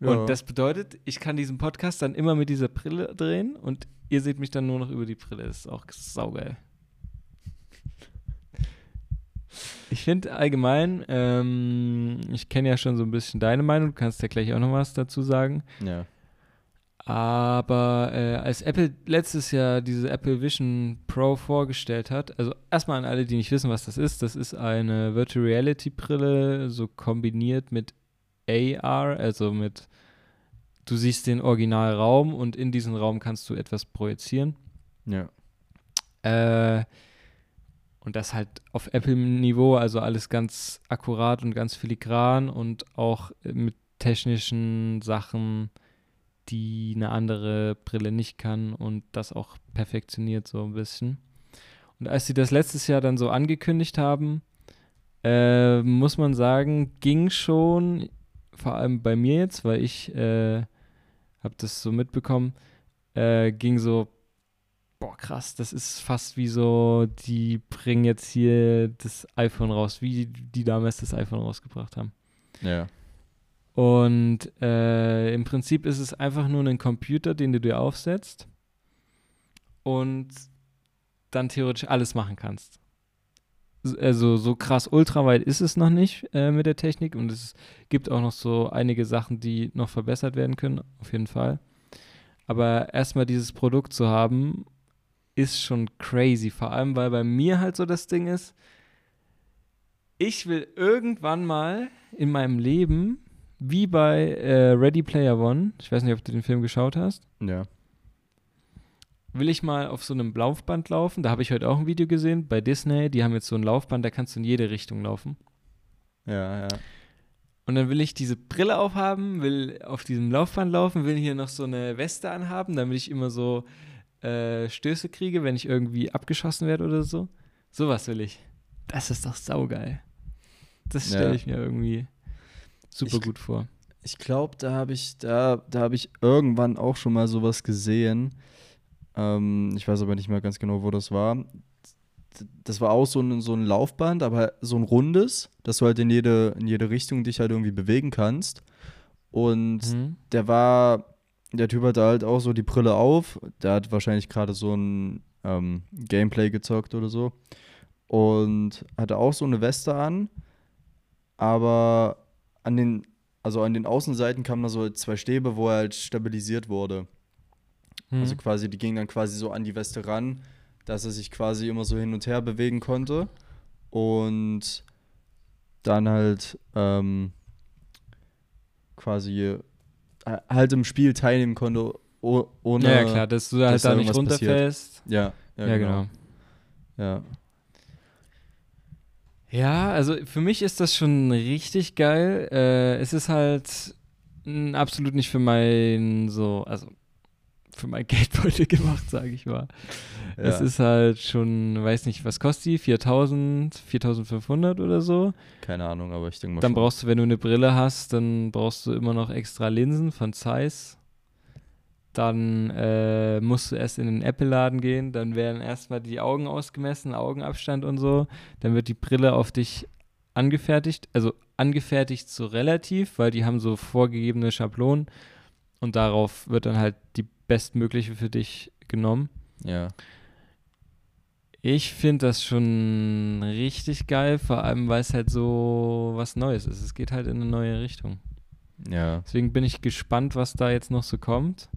Ja. Und das bedeutet, ich kann diesen Podcast dann immer mit dieser Brille drehen und ihr seht mich dann nur noch über die Brille. Ist auch saugeil. Ich finde allgemein, ähm, ich kenne ja schon so ein bisschen deine Meinung, du kannst ja gleich auch noch was dazu sagen. Ja. Aber äh, als Apple letztes Jahr diese Apple Vision Pro vorgestellt hat, also erstmal an alle, die nicht wissen, was das ist, das ist eine Virtual Reality Brille, so kombiniert mit AR, also mit, du siehst den Originalraum und in diesen Raum kannst du etwas projizieren. Ja. Äh, und das halt auf Apple-Niveau, also alles ganz akkurat und ganz filigran und auch mit technischen Sachen, die eine andere Brille nicht kann und das auch perfektioniert so ein bisschen. Und als sie das letztes Jahr dann so angekündigt haben, äh, muss man sagen, ging schon, vor allem bei mir jetzt, weil ich äh, habe das so mitbekommen, äh, ging so, boah krass, das ist fast wie so, die bringen jetzt hier das iPhone raus, wie die damals das iPhone rausgebracht haben. Ja. Und äh, im Prinzip ist es einfach nur ein Computer, den du dir aufsetzt und dann theoretisch alles machen kannst. Also so krass ultraweit ist es noch nicht äh, mit der Technik und es gibt auch noch so einige Sachen, die noch verbessert werden können, auf jeden Fall. Aber erstmal dieses Produkt zu haben, ist schon crazy. Vor allem, weil bei mir halt so das Ding ist, ich will irgendwann mal in meinem Leben, wie bei äh, Ready Player One, ich weiß nicht, ob du den Film geschaut hast, Ja. Will ich mal auf so einem Laufband laufen. Da habe ich heute auch ein Video gesehen bei Disney. Die haben jetzt so ein Laufband, da kannst du in jede Richtung laufen. Ja, ja. Und dann will ich diese Brille aufhaben, will auf diesem Laufband laufen, will hier noch so eine Weste anhaben, damit ich immer so äh, Stöße kriege, wenn ich irgendwie abgeschossen werde oder so. Sowas will ich. Das ist doch saugeil. Das stelle Ja. ich mir irgendwie super Ich- gut vor. Ich glaube, da habe ich, da, da habe ich irgendwann auch schon mal sowas gesehen. Ähm, ich weiß aber nicht mehr ganz genau, wo das war. Das war auch so ein, so ein Laufband, aber so ein rundes, dass du halt in jede, in jede Richtung dich halt irgendwie bewegen kannst. Und Mhm. der war, der Typ hatte halt auch so die Brille auf. Der hat wahrscheinlich gerade so ein ähm, Gameplay gezockt oder so. Und hatte auch so eine Weste an. Aber an den, also an den Außenseiten kamen da so zwei Stäbe, wo er halt stabilisiert wurde. Also Mhm. quasi, die gingen dann quasi so an die Weste ran, dass er sich quasi immer so hin und her bewegen konnte. Und dann halt, ähm, quasi äh, halt im Spiel teilnehmen konnte, oh, ohne. ja, ja, klar, dass du halt dass da nicht runterfällst. Ja, Ja, genau. Ja. Ja, also für mich ist das schon richtig geil. Äh, es ist halt absolut nicht für mein so, also für mein Geldbeutel gemacht, sage ich mal. ja. Es ist halt schon, weiß nicht, was kostet die? 4000, 4500 oder so. Keine Ahnung, aber ich denke mal. Dann schon. brauchst du, wenn du eine Brille hast, dann brauchst du immer noch extra Linsen von Zeiss. Dann äh, musst du erst in den Apple-Laden gehen, dann werden erstmal die Augen ausgemessen, Augenabstand und so. Dann wird die Brille auf dich angefertigt, also angefertigt so relativ, weil die haben so vorgegebene Schablonen und darauf wird dann halt die bestmögliche für dich genommen. Ja. Ich finde das schon richtig geil, vor allem weil es halt so was Neues ist. Es geht halt in eine neue Richtung. Ja. Deswegen bin ich gespannt, was da jetzt noch so kommt.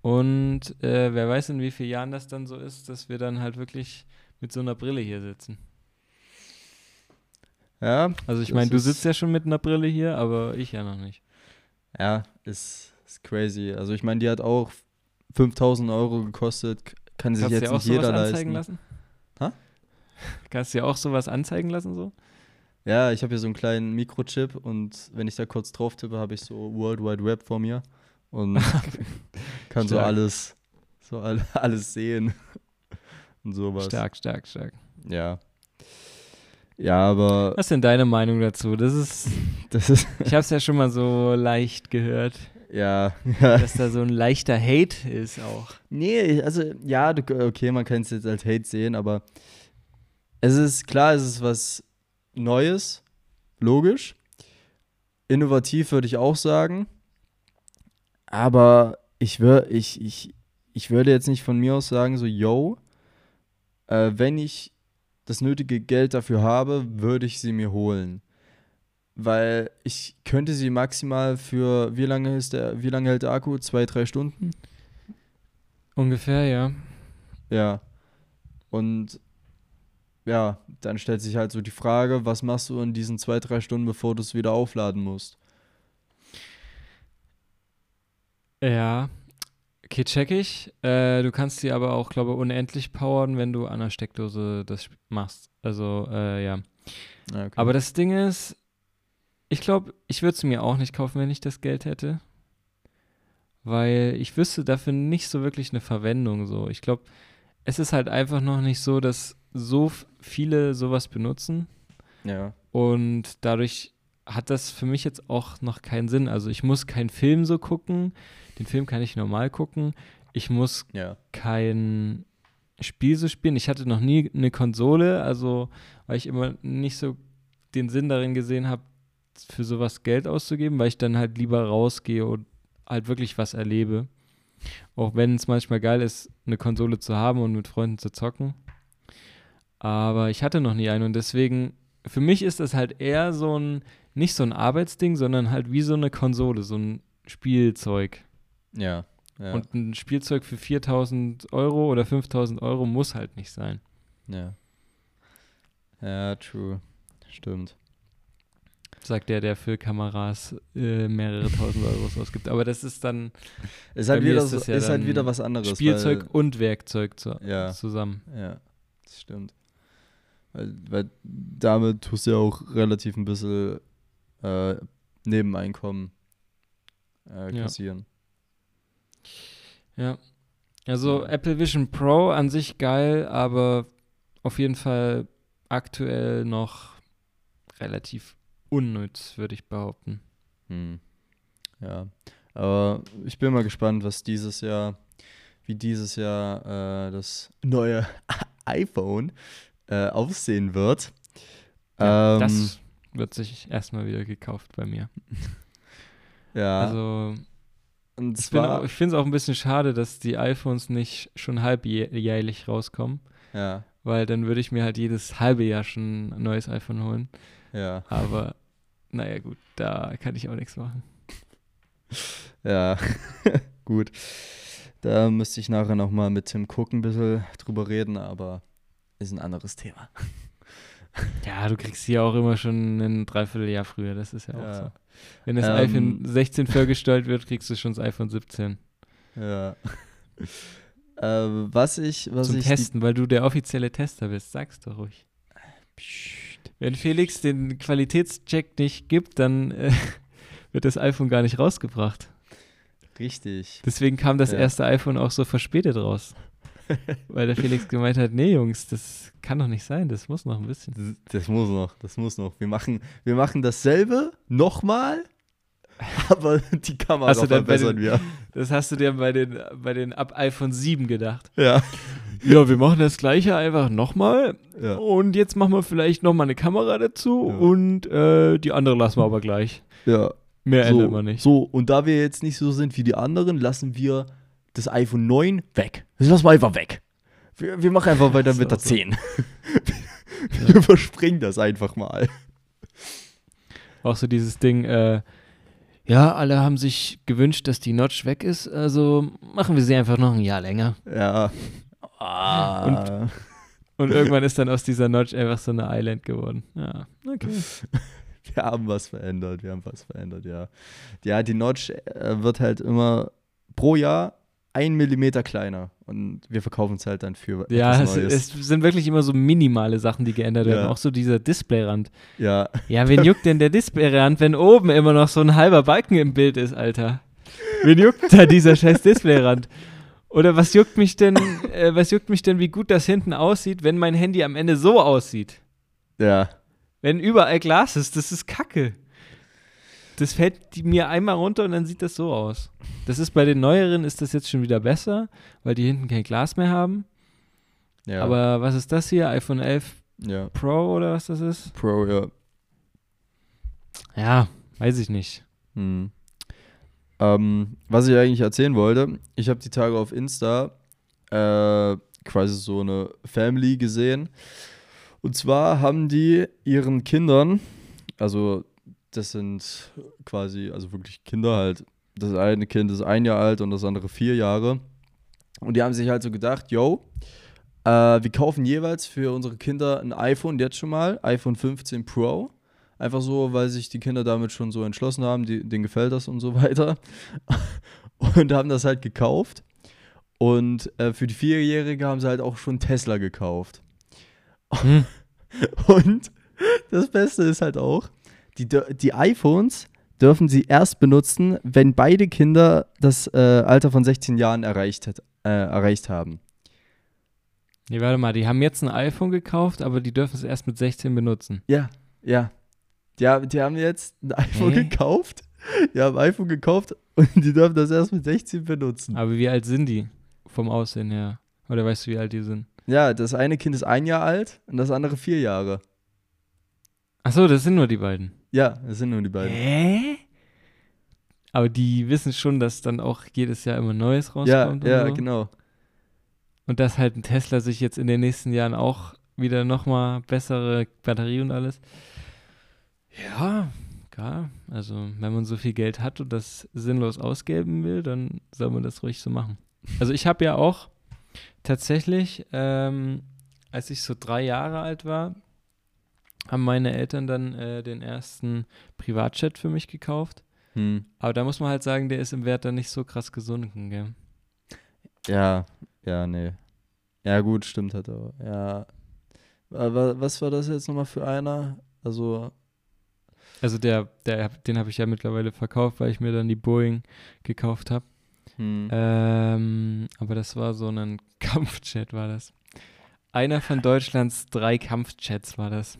Und äh, wer weiß, in wie vielen Jahren das dann so ist, dass wir dann halt wirklich mit so einer Brille hier sitzen. Ja, Also ich meine, du sitzt ja schon mit einer Brille hier, aber ich ja noch nicht. ja, ist, ist crazy. Also ich meine, die hat auch 5000 Euro gekostet, kann sich Kannst du jetzt dir auch nicht jeder anzeigen leisten. lassen? Hä? Kannst du dir auch sowas anzeigen lassen so? Ja, ich habe hier so einen kleinen Mikrochip und wenn ich da kurz drauf tippe, habe ich so World Wide Web vor mir und kann so Stark. alles, so all, alles sehen und sowas. Stark, stark, stark. Ja. Ja, aber Was ist denn deine Meinung dazu? Das ist, das ist, ich habe es ja schon mal so leicht gehört, ja, ja. dass da so ein leichter Hate ist auch. Nee, also ja, okay, man kann es jetzt als Hate sehen, aber es ist klar, es ist was Neues, logisch. Innovativ würde ich auch sagen. Aber ich, wür, ich, ich, ich würde jetzt nicht von mir aus sagen, so, yo, äh, wenn ich das nötige Geld dafür habe, würde ich sie mir holen. Weil ich könnte sie maximal für, wie lange ist der, wie lange hält der Akku? Zwei, drei Stunden? Ungefähr, ja. Ja. Und ja, dann stellt sich halt so die Frage, was machst du in diesen zwei, drei Stunden, bevor du es wieder aufladen musst? Ja. Okay, check ich. Äh, du kannst sie aber auch, glaube ich, unendlich powern, wenn du an der Steckdose das machst. Also, äh, ja. Ja, okay. Aber das Ding ist, ich glaube, ich würde es mir auch nicht kaufen, wenn ich das Geld hätte. Weil ich wüsste dafür nicht so wirklich eine Verwendung. So. Ich glaube, es ist halt einfach noch nicht so, dass so viele sowas benutzen. ja, Und dadurch hat das für mich jetzt auch noch keinen Sinn. Also ich muss keinen Film so gucken. Den Film kann ich normal gucken. Ich muss ja, kein Spiel so spielen. Ich hatte noch nie eine Konsole, also weil ich immer nicht so den Sinn darin gesehen habe, für sowas Geld auszugeben, weil ich dann halt lieber rausgehe und halt wirklich was erlebe. Auch wenn es manchmal geil ist, eine Konsole zu haben und mit Freunden zu zocken. Aber ich hatte noch nie eine und deswegen, für mich ist das halt eher so ein, nicht so ein Arbeitsding, sondern halt wie so eine Konsole, so ein Spielzeug. ja, ja, Und ein Spielzeug für 4000 Euro oder 5000 Euro muss halt nicht sein. ja. Ja, true. Stimmt. Sagt der, der für Kameras äh, mehrere tausend Euro ausgibt. Aber das ist dann Ist halt, wieder, ist so, ja ist halt wieder was anderes. Spielzeug Weil, und Werkzeug zu, Ja. zusammen. ja, das stimmt. Weil, weil damit tust du ja auch relativ ein bisschen äh, Nebeneinkommen äh, Ja. kassieren. Ja. Also Ja. Apple Vision Pro an sich geil, aber auf jeden Fall aktuell noch relativ unnütz, würde ich behaupten. Hm. Ja, aber ich bin mal gespannt, was dieses Jahr, wie dieses Jahr äh, das neue iPhone äh, aussehen wird. Ja, ähm, das wird sich erstmal wieder gekauft bei mir. ja, Also und Ich, zwar, auch- ich finde es auch ein bisschen schade, dass die iPhones nicht schon halbjährlich rauskommen, ja, weil dann würde ich mir halt jedes halbe Jahr schon ein neues iPhone holen. Ja, Aber naja, gut, da kann ich auch nichts machen. ja, gut. Da müsste ich nachher nochmal mit Tim Cook ein bisschen drüber reden, aber ist ein anderes Thema. Ja, du kriegst sie ja auch immer schon ein Dreivierteljahr früher, das ist ja auch Ja. so. Wenn das Ähm. iPhone 16 vorgestellt wird, kriegst du schon das iPhone 17. Ja. äh, was ich, was Zum ich. Testen, weil du der offizielle Tester bist. Sag's doch ruhig. Psst. Wenn Felix den Qualitätscheck nicht gibt, dann äh, wird das iPhone gar nicht rausgebracht. Richtig. Deswegen kam das Ja. erste iPhone auch so verspätet raus. weil der Felix gemeint hat, nee Jungs, das kann doch nicht sein, das muss noch ein bisschen. Das, das muss noch, das muss noch. Wir machen, wir machen dasselbe nochmal, aber die Kamera Hast verbessern den- wir. Das hast du dir bei den, bei den ab iPhone 7 gedacht. Ja. Ja, wir machen das gleiche einfach nochmal ja. und jetzt machen wir vielleicht nochmal eine Kamera dazu Ja. und äh, die andere lassen wir aber gleich. ja. Mehr So, ändern wir nicht. so, und da wir jetzt nicht so sind wie die anderen, lassen wir das iPhone 9 weg. Das lassen wir einfach weg. Wir, wir machen einfach weiter mit der auch so. 10. wir überspringen das einfach mal. Auch so dieses Ding, äh, ja, alle haben sich gewünscht, dass die Notch weg ist, also machen wir sie einfach noch ein Jahr länger. Ja. Ah. Und irgendwann ist dann aus dieser Notch einfach so eine Island geworden. Ja, okay. Wir haben was verändert, wir haben was verändert, ja. Ja, die Notch äh, wird halt immer pro Jahr ein Millimeter kleiner und wir verkaufen es halt dann für Ja, es, es sind wirklich immer so minimale Sachen, die geändert werden. Ja. Auch so dieser Displayrand. ja, Ja, wen juckt denn der Displayrand, wenn oben immer noch so ein halber Balken im Bild ist, Alter? Wen juckt da dieser scheiß Displayrand? Oder was juckt mich denn, äh, was juckt mich denn, wie gut das hinten aussieht, wenn mein Handy am Ende so aussieht? ja, Wenn überall Glas ist, das ist Kacke. Das fällt mir einmal runter und dann sieht das so aus. Das ist bei den neueren ist das jetzt schon wieder besser, weil die hinten kein Glas mehr haben. ja. Aber was ist das hier? iPhone 11 ja. Pro oder was das ist? Pro, ja. Ja, weiß ich nicht. Hm. Ähm, was ich eigentlich erzählen wollte, ich habe die Tage auf Insta äh, quasi so eine Family gesehen. Und zwar haben die ihren Kindern, also das sind quasi, also wirklich Kinder halt, das eine Kind ist ein Jahr alt und das andere vier Jahre. Und die haben sich halt so gedacht, yo, äh, wir kaufen jeweils für unsere Kinder ein iPhone, jetzt schon mal, iPhone 15 Pro. Einfach so, weil sich die Kinder damit schon so entschlossen haben, die, denen gefällt das und so weiter. Und haben das halt gekauft. Und äh, für die Vierjährige haben sie halt auch schon Tesla gekauft. Hm. Und das Beste ist halt auch, die, die iPhones dürfen sie erst benutzen, wenn beide Kinder das äh, Alter von 16 Jahren erreicht, hat, äh, erreicht haben. Nee, warte mal, die haben jetzt ein iPhone gekauft, aber die dürfen es erst mit 16 benutzen. Ja, ja. Die, haben- die haben jetzt ein iPhone Hä? gekauft. Die haben ein iPhone gekauft und die dürfen das erst mit 16 benutzen. Aber wie alt sind die vom Aussehen her? Oder weißt du, wie alt die sind? Ja, das eine Kind ist ein Jahr alt und das andere vier Jahre. Achso, das sind nur die beiden. Ja, das sind nur die beiden. Hä? Aber die wissen schon, dass dann auch jedes Jahr immer Neues Ja, rauskommt. ja, und so. genau. Und dass halt ein Tesla sich jetzt in den nächsten Jahren auch wieder nochmal bessere Batterie und alles. Ja, klar. Also, wenn man so viel Geld hat und das sinnlos ausgeben will, dann soll man das ruhig so machen. Also, ich habe ja auch tatsächlich, ähm, als ich so drei Jahre alt war, haben meine Eltern dann äh, den ersten Privatchat für mich gekauft. Hm. Aber da muss man halt sagen, der ist im Wert dann nicht so krass gesunken, gell? Ja, ja, nee. Ja, gut, stimmt halt auch. Ja. Aber was war das jetzt nochmal für einer? Also, Also der, der, den habe ich ja mittlerweile verkauft, weil ich mir dann die Boeing gekauft habe. hm. Ähm, aber das war so ein Kampfchat, war das. Einer von Deutschlands drei Kampfchats war das.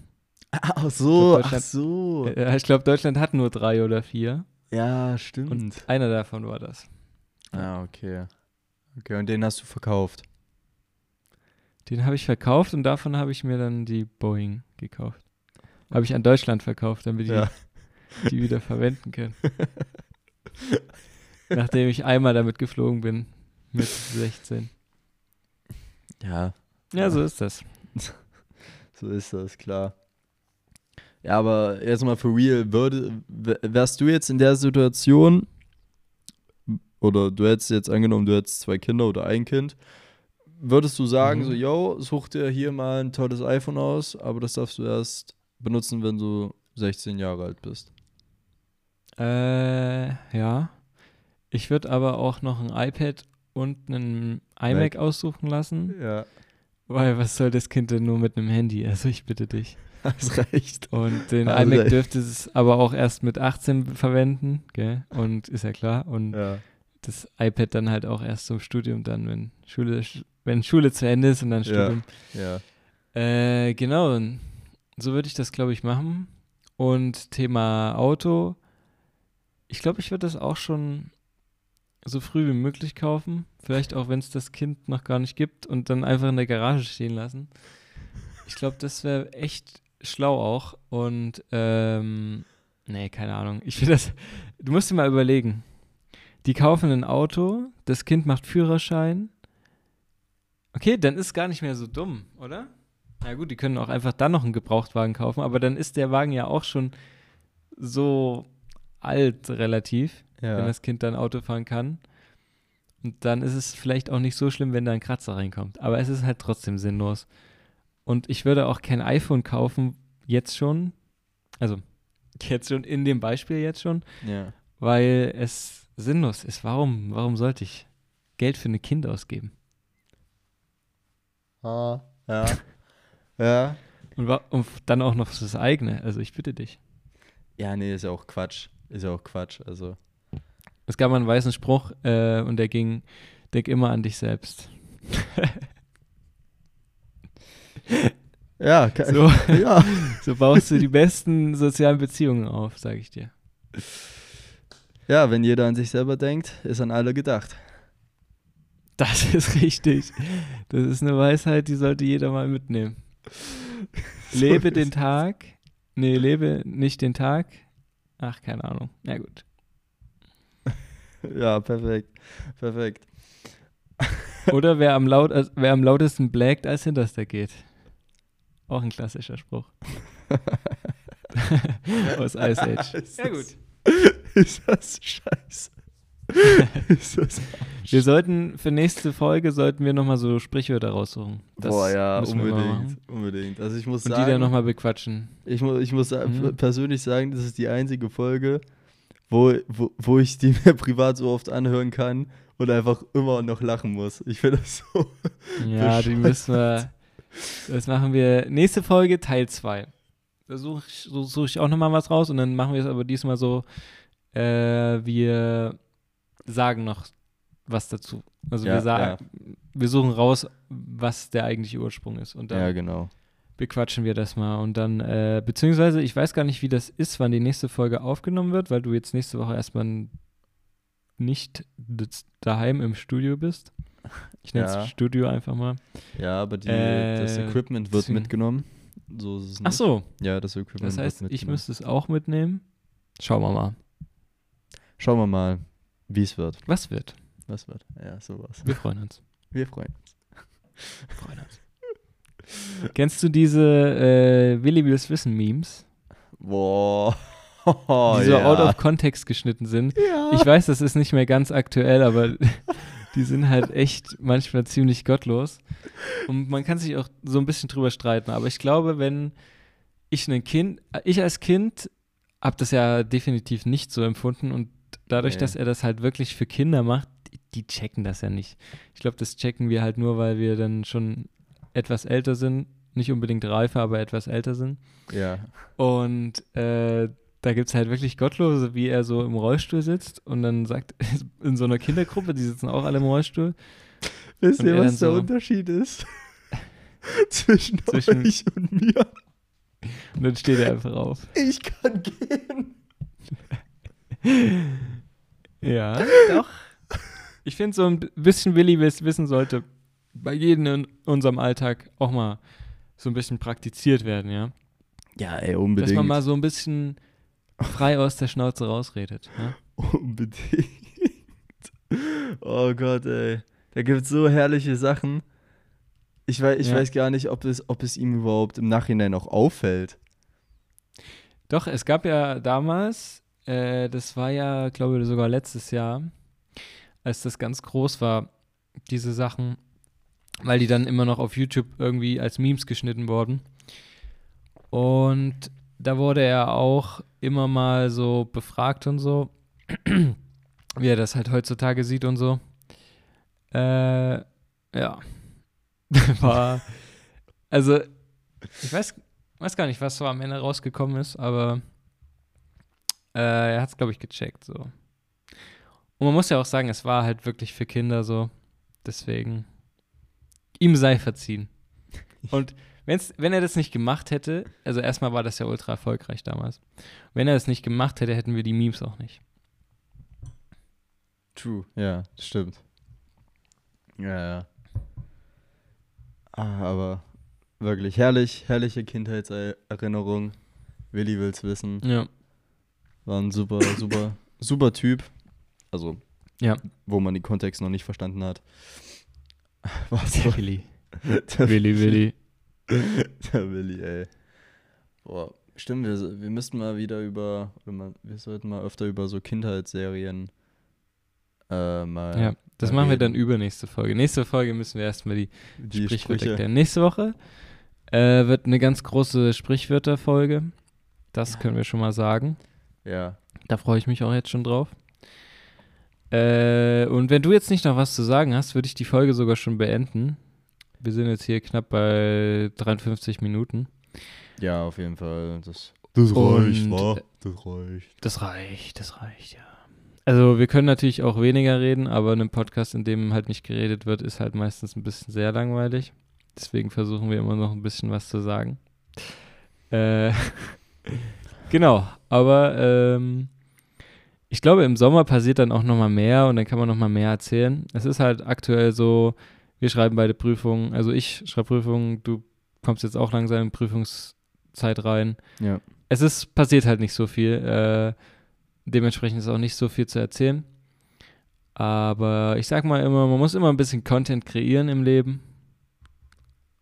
Ach so, ach so. Äh, ich glaube, Deutschland hat nur drei oder vier. Ja, stimmt. Und einer davon war das. ah, okay. Okay, und den hast du verkauft. Den habe ich verkauft und davon habe ich mir dann die Boeing gekauft. Habe ich an Deutschland verkauft, damit die Ja. die wieder verwenden können. Nachdem ich einmal damit geflogen bin mit 16. Ja, Ja, so ist das. so ist das, klar. Ja, aber jetzt mal for real, würde, wär- wärst du jetzt in der Situation, oder du hättest jetzt angenommen, du hättest zwei Kinder oder ein Kind, würdest du sagen, Mhm. so, yo, such dir hier mal ein tolles iPhone aus, aber das darfst du erst benutzen, wenn du 16 Jahre alt bist. Äh, ja. Ich würde aber auch noch ein iPad und einen iMac Mac. aussuchen lassen, Ja, weil was soll das Kind denn nur mit einem Handy? Also ich bitte dich. Hast recht. Und den Hast iMac recht. dürfte es aber auch erst mit 18 verwenden, gell? Und ist ja klar. Und Ja, das iPad dann halt auch erst zum Studium dann, wenn Schule, wenn Schule zu Ende ist und dann Ja. Studium. ja. Äh, genau, so würde ich das, glaube ich, machen. Und Thema Auto, ich glaube, ich würde das auch schon so früh wie möglich kaufen. Vielleicht auch, wenn es das Kind noch gar nicht gibt und dann einfach in der Garage stehen lassen. Ich glaube, das wäre echt schlau auch. Und, ähm, nee, keine Ahnung. Ich finde das, du musst dir mal überlegen. Die kaufen ein Auto, das Kind macht Führerschein. Okay, dann ist gar nicht mehr so dumm, oder? Na gut, die können auch einfach dann noch einen Gebrauchtwagen kaufen, aber dann ist der Wagen ja auch schon so alt relativ, wenn ja. das Kind dann Auto fahren kann. Und dann ist es vielleicht auch nicht so schlimm, wenn da ein Kratzer reinkommt. Aber es ist halt trotzdem sinnlos. Und ich würde auch kein iPhone kaufen, jetzt schon. Also, jetzt schon, in dem Beispiel jetzt schon, ja. weil es sinnlos ist. Warum, warum sollte ich Geld für ein Kind ausgeben? Ah, ja. ja. Und, und dann auch noch das eigene. Also, ich bitte dich. Ja, nee, ist ja auch Quatsch. Ist ja auch Quatsch. Also. Es gab mal einen weißen Spruch äh, und der ging, denk immer an dich selbst. Ja, So, ja. so baust du die besten sozialen Beziehungen auf, sage ich dir. Ja, wenn jeder an sich selber denkt, ist an alle gedacht. Das ist richtig. Das ist eine Weisheit, die sollte jeder mal mitnehmen. Lebe den Tag. Nee, lebe nicht den Tag. Ach, keine Ahnung. Na gut. Ja, perfekt. Perfekt. Oder wer am, laut, äh, wer am lautesten blägt, als hinterster geht. Auch ein klassischer Spruch. Aus Ice Age. Ist Ja, das- gut. Ist das scheiße? ist das Wir sollten für nächste Folge sollten wir nochmal so Sprichwörter raussuchen. Das Boah, ja, unbedingt. Unbedingt. Also ich muss Und sagen, die dann nochmal bequatschen. ich, mu ich muss Mhm. persönlich sagen, das ist die einzige Folge, wo, wo, wo ich die mir privat so oft anhören kann und einfach immer noch lachen muss. Ich finde das so. Ja, die müssen wir. Das machen wir. Nächste Folge, Teil 2. Da suche ich, such ich auch nochmal was raus und dann machen wir es aber diesmal so, äh, wir sagen noch was dazu. Also Ja, wir sagen, wir suchen raus, was der eigentliche Ursprung ist. Und dann Ja, genau. bequatschen wir das mal. Und dann, äh, beziehungsweise, ich weiß gar nicht, wie das ist, wann die nächste Folge aufgenommen wird, weil du jetzt nächste Woche erstmal nicht daheim im Studio bist. Ich nenne es Ja. Studio einfach mal. Ja, aber die, Äh, das Equipment wird mitgenommen. So ist es nicht. Ach so, Ja, das Equipment das heißt, wird ich müsste es auch mitnehmen. Schauen wir mal, Schauen wir mal, wie es wird. was wird. Was wird. Ja, sowas. Wir freuen uns. Wir freuen uns. Wir freuen uns. Kennst du diese äh, Willi Wills Wissen Memes, Boah. die so ja. out of context geschnitten sind? ja. Ich weiß, das ist nicht mehr ganz aktuell, aber die sind halt echt manchmal ziemlich gottlos. Und man kann sich auch so ein bisschen drüber streiten. Aber ich glaube, wenn ich ein Kind, ich als Kind habe das ja definitiv nicht so empfunden und dadurch, Nee. dass er das halt wirklich für Kinder macht, die, checken das ja nicht. Ich glaube, das checken wir halt nur, weil wir dann schon etwas älter sind. Nicht unbedingt reifer, aber etwas älter sind. ja. Und äh, da gibt es halt wirklich Gottlose, wie er so im Rollstuhl sitzt und dann sagt, in so einer Kindergruppe, die sitzen auch alle im Rollstuhl. Wisst ihr, was der so- Unterschied ist? Zwischen, Zwischen- euch und mir. Und dann steht er einfach auf. Ich kann gehen. Ja, doch. Ich finde, so ein bisschen Willi Wiss wissen sollte bei jedem in unserem Alltag auch mal so ein bisschen praktiziert werden, ja. Ja, ey, unbedingt. Dass man mal so ein bisschen frei aus der Schnauze rausredet. Ja? Unbedingt. Oh Gott, ey. Da gibt es so herrliche Sachen. Ich, weiß, ich Ja. weiß gar nicht, ob es, ob es ihm überhaupt im Nachhinein auch auffällt. Doch, es gab ja damals, äh, das war ja, glaube ich, sogar letztes Jahr, als das ganz groß war, diese Sachen, weil die dann immer noch auf YouTube irgendwie als Memes geschnitten wurden. Und da wurde er auch immer mal so befragt und so, wie er das halt heutzutage sieht und so. Äh, ja. War, also, ich weiß, weiß gar nicht, was so am Ende rausgekommen ist, aber äh, er hat es, glaube ich, gecheckt, so. Und man muss ja auch sagen, es war halt wirklich für Kinder so. Deswegen, ihm sei verziehen. Und wenn's, wenn er das nicht gemacht hätte, also erstmal war das ja ultra erfolgreich damals. Wenn er das nicht gemacht hätte, hätten wir die Memes auch nicht. True. Ja, stimmt. Ja, ja. Ah, aber wirklich herrlich, herrliche Kindheitserinnerung. Willi will's wissen. Ja. War ein super, super, super Typ. Also, Ja. wo man den Kontext noch nicht verstanden hat. War so. Willi. Willi, Willi. Der Willi, ey. Boah, stimmt, wir, wir müssten mal wieder über, oder mal, wir sollten mal öfter über so Kindheitsserien äh, mal Ja, das mal machen wir dann übernächste Folge. Nächste Folge müssen wir erstmal die, die Sprichwörter Sprüche. erklären. Nächste Woche äh, wird eine ganz große Sprichwörterfolge. Das Ja. können wir schon mal sagen. Ja, Da freue ich mich auch jetzt schon drauf. Äh, und wenn du jetzt nicht noch was zu sagen hast, würde ich die Folge sogar schon beenden. Wir sind jetzt hier knapp bei 53 Minuten. ja, auf jeden Fall. Das, das Und, wa? Das reicht. Das reicht, das reicht, ja. Also wir können natürlich auch weniger reden, aber in einem Podcast, in dem halt nicht geredet wird, ist halt meistens ein bisschen sehr langweilig. Deswegen versuchen wir immer noch ein bisschen was zu sagen. Äh, genau, aber ähm, ich glaube, im Sommer passiert dann auch noch mal mehr und dann kann man noch mal mehr erzählen. Es ist halt aktuell so, wir schreiben beide Prüfungen, also ich schreibe Prüfungen, du kommst jetzt auch langsam in Prüfungszeit rein Ja. es ist passiert halt nicht so viel. Äh, dementsprechend ist auch nicht so viel zu erzählen. Aber ich sag mal immer, man muss immer ein bisschen Content kreieren im Leben.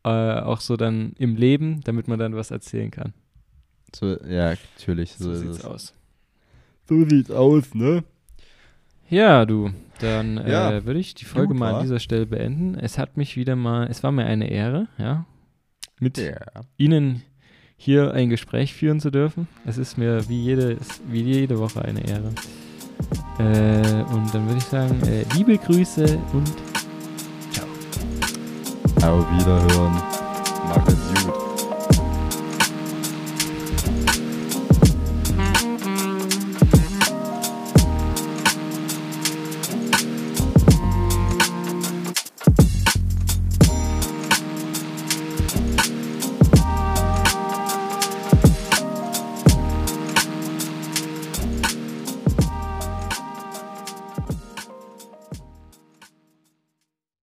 Äh, auch so dann im Leben, damit man dann was erzählen kann. So, ja, natürlich. So, ist es. aus. So sieht's aus, ne? Ja, du, dann Ja, äh, würde ich die Folge gut, mal an dieser Stelle beenden. Es hat mich wieder mal, es war mir eine Ehre, ja, mit Ja. Ihnen hier ein Gespräch führen zu dürfen. Es ist mir wie jede, wie jede Woche eine Ehre. Äh, und dann würde ich sagen, äh, liebe Grüße und Auf Wiederhören. Macht es gut.